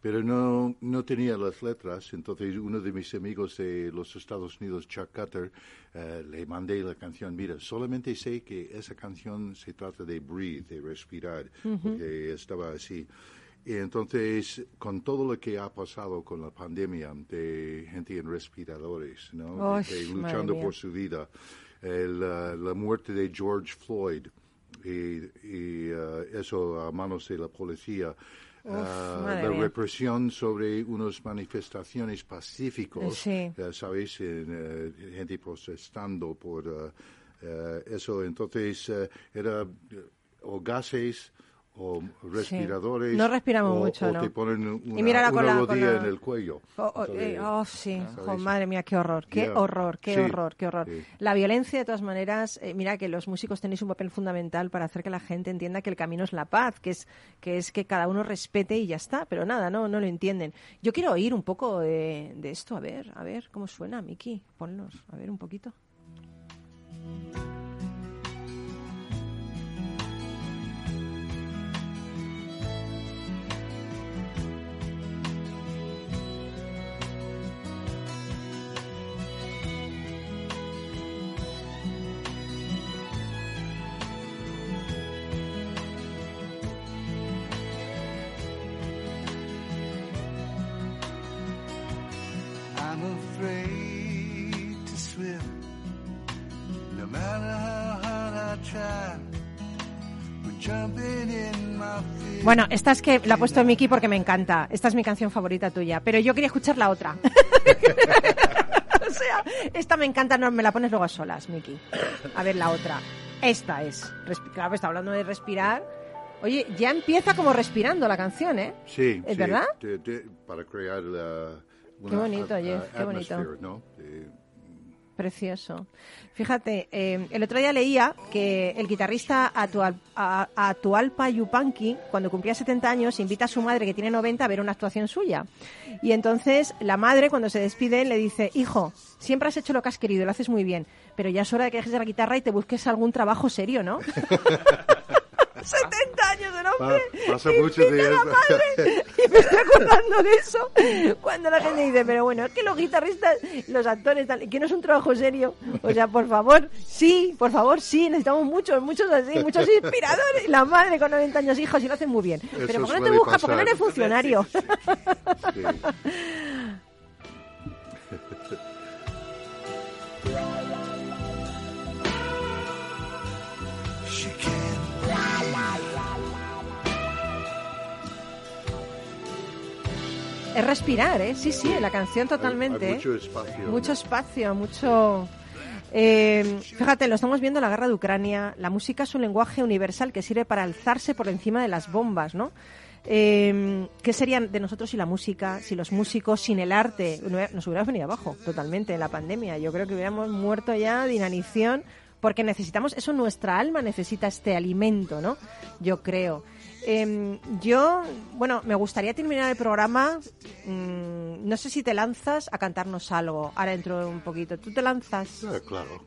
Speaker 5: pero no, no tenía las letras. Entonces, uno de mis amigos de los Estados Unidos, Chuck Cutter, eh, le mandé la canción. Mira, solamente sé que esa canción se trata de breathe, de respirar, porque estaba así. Y entonces, con todo lo que ha pasado con la pandemia, de gente en respiradores, ¿no?
Speaker 1: Ay,
Speaker 5: De- luchando por su vida, el, uh, la muerte de George Floyd y, y, uh, eso a manos de la policía. Uh,
Speaker 1: madre
Speaker 5: la represión sobre unas manifestaciones pacíficos,
Speaker 1: Sí.
Speaker 5: eh, ¿sabéis? Eh, gente protestando por uh, eh, eso. Entonces, eh, era eh, o gases o respiradores.
Speaker 1: No respiramos
Speaker 5: o-
Speaker 1: mucho,
Speaker 5: o
Speaker 1: ¿no?
Speaker 5: te ponen una,
Speaker 1: Y
Speaker 5: una
Speaker 1: la- con
Speaker 5: rodilla
Speaker 1: la-
Speaker 5: en el cuello.
Speaker 1: Oh, oh, eh, oh, sí, madre mía, qué horror, qué horror, qué
Speaker 5: Sí,
Speaker 1: horror, qué horror.
Speaker 5: sí.
Speaker 1: La violencia, de todas maneras, eh, mira que los músicos tenéis un papel fundamental para hacer que la gente entienda que el camino es la paz, que es que, es que cada uno respete y ya está, pero nada, no, no lo entienden. Yo quiero oír un poco de, de esto, a ver, a ver cómo suena, Miki, ponlos, a ver un poquito. Bueno, esta es que la ha puesto Miki porque me encanta. Esta es mi canción favorita tuya, pero yo quería escuchar la otra. o sea, esta me encanta, no me la pones luego a solas, Miki. A ver la otra. Esta es. Claro, está hablando de respirar. Oye, ya empieza como respirando la canción, ¿eh?
Speaker 5: Sí,
Speaker 1: ¿Es
Speaker 5: sí,
Speaker 1: verdad?
Speaker 5: de- de- para crear la,
Speaker 1: Qué bonito, Jeff, qué bonito.
Speaker 5: atmosphere, ¿no? De-
Speaker 1: Precioso. Fíjate, eh, el otro día leía que el guitarrista Atual, a- Atualpa Yupanqui, cuando cumplía 70 años, invita a su madre, que tiene 90, a ver una actuación suya. Y entonces la madre, cuando se despide, le dice, hijo, siempre has hecho lo que has querido, lo haces muy bien, pero ya es hora de que dejes de la guitarra y te busques algún trabajo serio, ¿no? 70 años el hombre.
Speaker 5: Pa- pasa
Speaker 1: y
Speaker 5: mucho
Speaker 1: la madre. Me estoy acordando de eso cuando la gente dice, pero bueno, es que los guitarristas, los actores, tal, que no es un trabajo serio. O sea, por favor, sí, por favor, sí, necesitamos muchos, muchos así, muchos inspiradores. Y la madre con 90 años, hijos, y lo hacen muy bien. pero ¿por qué no te buscas? ¿Por qué no eres funcionario?
Speaker 5: sí.
Speaker 8: She can't
Speaker 1: es respirar, ¿eh? Sí, sí, la canción totalmente.
Speaker 5: Hay
Speaker 1: ¿eh?
Speaker 5: mucho espacio.
Speaker 1: Mucho espacio, mucho... Eh, fíjate, lo estamos viendo en la guerra de Ucrania. La música es un lenguaje universal que sirve para alzarse por encima de las bombas, ¿no? Eh, ¿Qué serían de nosotros sin la música, si los músicos, sin el arte? Nos hubiéramos venido abajo totalmente en la pandemia. Yo creo que hubiéramos muerto ya de inanición porque necesitamos, eso nuestra alma necesita este alimento, ¿no? Yo creo. Eh, yo, bueno, me gustaría terminar el programa. mm, no sé si te lanzas a cantarnos algo. Ahora dentro de un poquito. ¿Tú te lanzas?
Speaker 5: Ah, claro.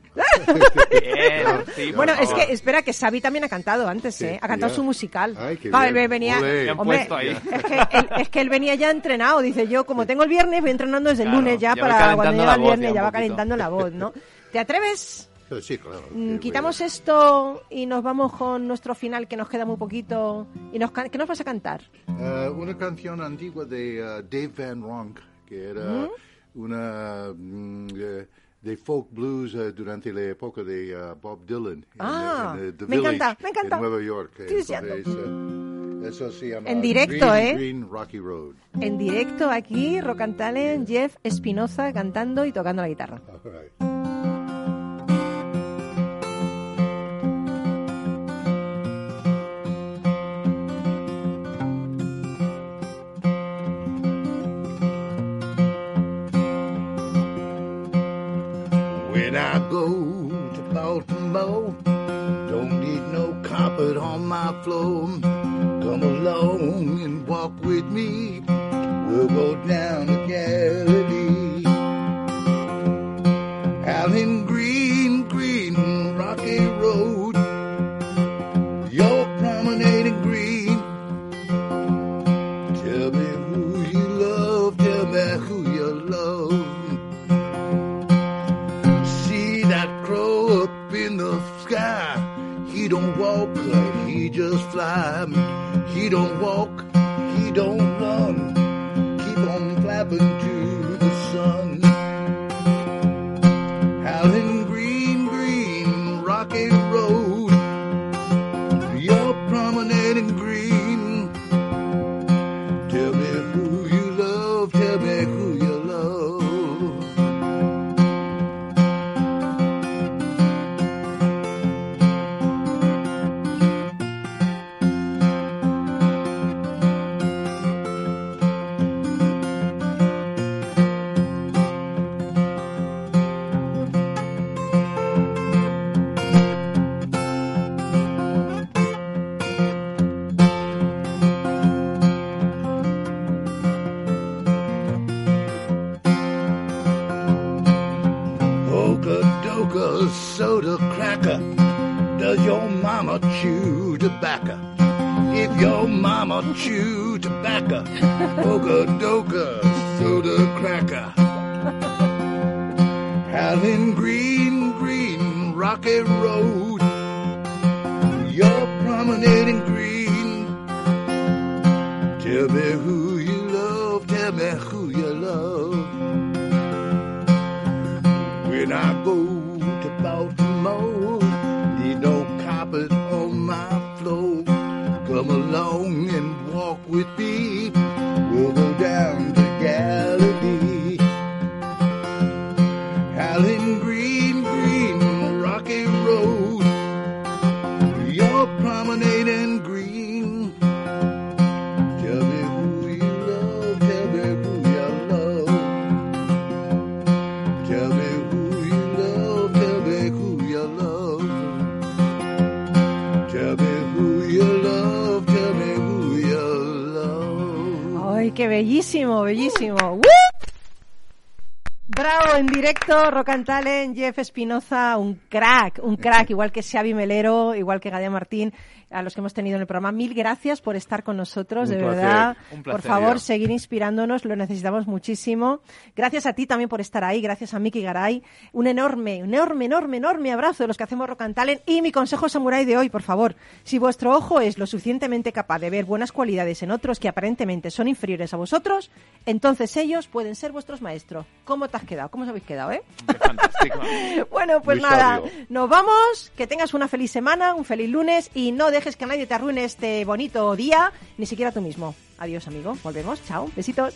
Speaker 3: Bien, sí,
Speaker 1: Bueno, es que espera que Xavi también ha cantado antes,
Speaker 5: Sí,
Speaker 1: ¿eh? Ha cantado
Speaker 5: ya.
Speaker 1: su musical.
Speaker 5: Ay, qué
Speaker 1: Claro,
Speaker 5: bien.
Speaker 1: él venía, hombre,
Speaker 3: ahí.
Speaker 1: es que, él, es que él venía ya entrenado. Dice yo, como tengo el viernes, voy entrenando desde el lunes ya para cuando llega el viernes
Speaker 3: ya
Speaker 1: va calentando la voz, ¿no? ¿Te atreves?
Speaker 5: Sí, claro.
Speaker 1: Mm, Quitamos esto y nos vamos con nuestro final que nos queda muy poquito. ¿Y nos, can- qué nos vas a cantar?
Speaker 5: Ah, una canción antigua de ah, Dave Van Ronk, que era una mm, eh, de folk blues eh, durante la época de ah, Bob Dylan en,
Speaker 1: Ah,
Speaker 5: en, eh, The
Speaker 1: me
Speaker 5: Village,
Speaker 1: encanta, me encanta.
Speaker 5: en Nueva York. Entonces, eh, eso se llama
Speaker 1: En directo,
Speaker 5: Green,
Speaker 1: ¿eh?
Speaker 5: Green Rocky Road.
Speaker 1: En directo aquí, Rock and Talent, Jeff Espinoza cantando y tocando la guitarra.
Speaker 5: All right. When I go to Baltimore, don't need no carpet on my floor. Come along and walk with me. We'll go down to Galilee. Out in green, chew tobacco, oka doka soda cracker. Howling green, green, rocky road. You're promenading green. Tell me who you love, tell me who you love. When I go with me.
Speaker 1: ¡Ay, qué bellísimo, bellísimo! ¡Woo! Bravo, en directo, Rock and Talent, Jeff Espinoza, un crack, un crack, igual que Xavi Melero, igual que Gadia Martín, a los que hemos tenido en el programa. Mil gracias por estar con nosotros,
Speaker 3: Un
Speaker 1: de
Speaker 3: placer,
Speaker 1: verdad.
Speaker 3: un
Speaker 1: por
Speaker 3: placer,
Speaker 1: favor,
Speaker 3: yo.
Speaker 1: seguir inspirándonos, lo necesitamos muchísimo. Gracias a ti también por estar ahí, gracias a Miki Garay. Un enorme, un enorme, enorme, enorme abrazo de los que hacemos Rock and Talent. Y mi consejo samurai de hoy, por favor, si vuestro ojo es lo suficientemente capaz de ver buenas cualidades en otros que aparentemente son inferiores a vosotros, entonces ellos pueden ser vuestros maestros. ¿Cómo te has quedado? ¿Cómo os habéis quedado, eh? Bueno, pues
Speaker 3: Muy
Speaker 1: nada,
Speaker 3: sabio.
Speaker 1: nos vamos, que tengas una feliz semana, un feliz lunes y no dejes que nadie te arruine este bonito día, ni siquiera tú mismo. Adiós, amigo. Volvemos. Chao. Besitos.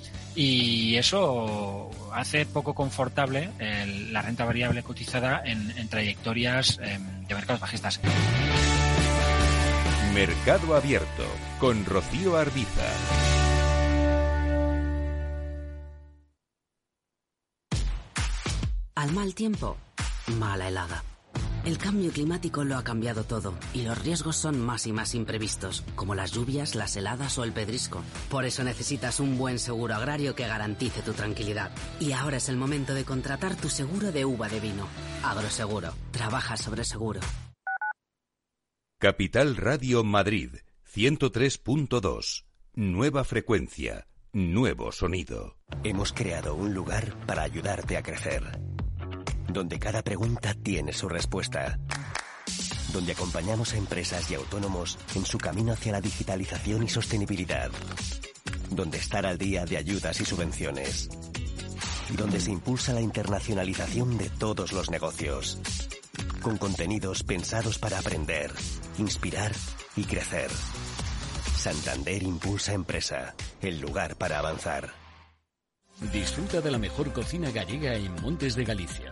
Speaker 10: Y eso hace poco confortable el- la renta variable cotizada en, en trayectorias em, de mercados bajistas.
Speaker 2: Mercado Abierto con Rocío Arbiza.
Speaker 11: Al mal tiempo, mala helada. El cambio climático lo ha cambiado todo y los riesgos son más y más imprevistos, como las lluvias, las heladas o el pedrisco. Por eso necesitas un buen seguro agrario que garantice tu tranquilidad. Y ahora es el momento de contratar tu seguro de uva de vino. Agroseguro. Trabaja sobre seguro.
Speaker 2: Capital Radio Madrid 103.2. Nueva frecuencia, nuevo sonido.
Speaker 12: Hemos creado un lugar para ayudarte a crecer, donde cada pregunta tiene su respuesta, donde acompañamos a empresas y autónomos en su camino hacia la digitalización y sostenibilidad, donde estar al día de ayudas y subvenciones, donde se impulsa la internacionalización de todos los negocios, con contenidos pensados para aprender, inspirar y crecer. Santander Impulsa Empresa, el lugar para avanzar.
Speaker 13: Disfruta de la mejor cocina gallega en Montes de Galicia.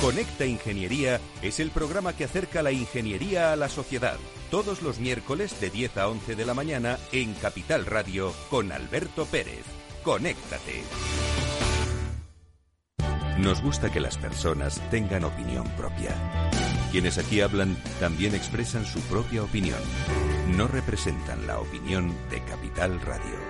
Speaker 2: Conecta Ingeniería es el programa que acerca la ingeniería a la sociedad. Todos los miércoles de 10 a 11 de la mañana en Capital Radio con Alberto Pérez. Conéctate. Nos gusta que las personas tengan opinión propia. Quienes aquí hablan también expresan su propia opinión. No representan la opinión de Capital Radio.